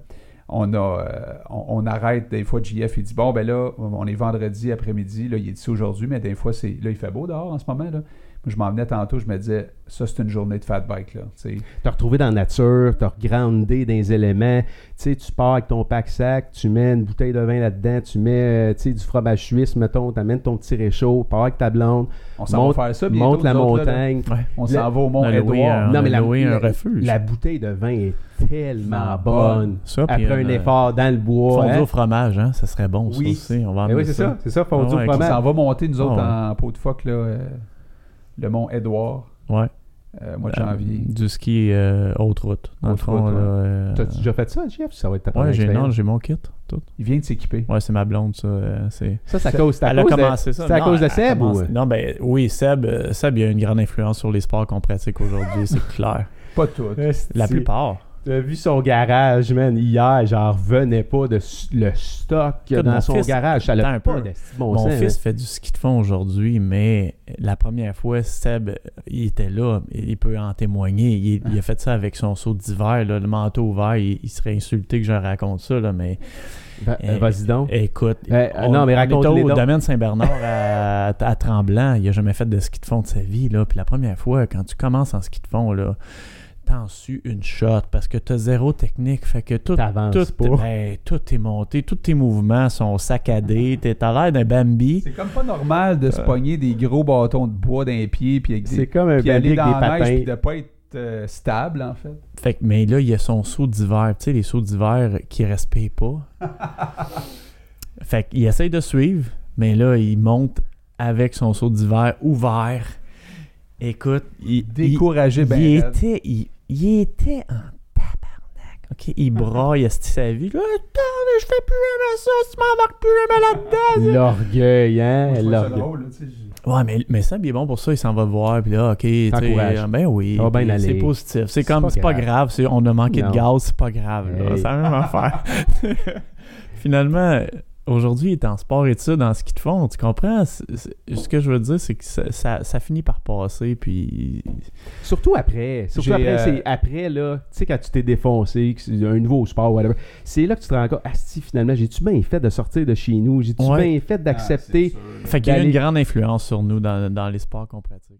on a euh, on, arrête des fois JF il dit bon ben là on est vendredi après-midi là il est ici aujourd'hui mais des fois c'est là il fait beau dehors en ce moment là je m'en venais tantôt je me disais ça c'est une journée de fat bike là tu sais. Te retrouver dans la nature, te regrander dans les éléments. Tu sais, tu pars avec ton pack-sac, tu mets une bouteille de vin là-dedans, tu mets euh, tu sais, du fromage suisse, mettons, t'amènes ton petit réchaud, pars avec ta blonde, on s'en monte, va faire ça bientôt, monte la nous autres, là, là. montagne. Ouais. on s'en va au mont On a loué Édouard un- Non, on mais la, un la- refuge. la bouteille de vin est tellement bonne. Ça, Après un euh, effort dans le bois. Fondue hein. au fromage, hein, ça serait bon, Oui. ça aussi. On va Eh amener oui, c'est ça, c'est ça, fondue Ah ouais, au on fromage. s'en va monter nous autres Ah en pot de phoque là euh, le mont Édouard Ouais. euh, mois de Euh, janvier Du ski euh, haute route. Dans le Haute fond, route, là. euh, T'as-tu déjà fait ça, Jeff? Ça va être ta première Ouais, j'ai, non, j'ai mon kit. Tout. il vient de s'équiper Ouais, c'est ma blonde, ça. euh, c'est... Ça, c'est à cause, c'est à Elle a de- commencé ça. C'est à Non, cause de Seb ou... commencé- Non, ben oui, Seb, euh, Seb, il a une grande influence sur les sports qu'on pratique aujourd'hui, c'est clair. pas tout La plupart. T'as vu son garage, man, hier, j'en revenais pas de le stock Écoute, dans son fils- garage. Ça un pas peu. de bon Mon sens, fils hein. fait du ski de fond aujourd'hui, mais la première fois, Seb, il était là, il peut en témoigner. Il, il a fait ça avec son saut d'hiver, le manteau ouvert. Il, il serait insulté que je raconte ça, là, mais Eh, Vas-y donc. écoute, on, non, mais on raconte-les était au donc. domaine Saint-Bernard à, à Tremblant. Il a jamais fait de ski de fond de sa vie. Là. Puis la première fois, quand tu commences en ski de fond, là, t'en su une shot parce que t'as zéro technique. Fait que tout, T'avances tout, pas. ben, tout est monté, tous tes mouvements sont saccadés. T'es- T'as l'air d'un Bambi. c'est comme pas normal de se Euh. pogner des gros bâtons de bois dans les pieds puis avec C'est comme un puis aller avec dans des la neige puis de pas être euh, stable en fait Fait que, mais là, il y a son saut d'hiver. Tu sais, les sauts d'hiver qui respirent pas. fait qu'il essaye de suivre, mais là, il monte avec son saut d'hiver ouvert. Écoute, il, il- découragé ben il, était, il, il était en tabarnak. OK? Il braille esti sa vie. Là, Attends, je fais plus jamais ça. Tu m'embarques plus jamais là-dedans. L'orgueil, hein? L'orgueil. Ouais, mais, mais Sam, il est bon pour ça. Il s'en va voir. Puis là, OK. tu euh, Ben oui. C'est positif. C'est comme, pas c'est pas grave. grave. c'est- on a manqué Non. de gaz. C'est pas grave. là. Hey. C'est la même affaire. Finalement, aujourd'hui, il est en sport-études, dans ce qu'ils te font. Tu comprends? Ce que je veux dire, c'est que ça, ça- ça finit par passer, puis... Surtout après. Surtout après, euh, c'est après, là, tu sais, quand tu t'es défoncé, un nouveau sport, whatever, c'est là que tu te rends compte, Asti, finalement, j'ai-tu bien fait de sortir de chez nous? J'ai-tu Ouais. bien fait d'accepter? Fait qu'il y a une grande influence sur nous dans, dans les sports qu'on pratique.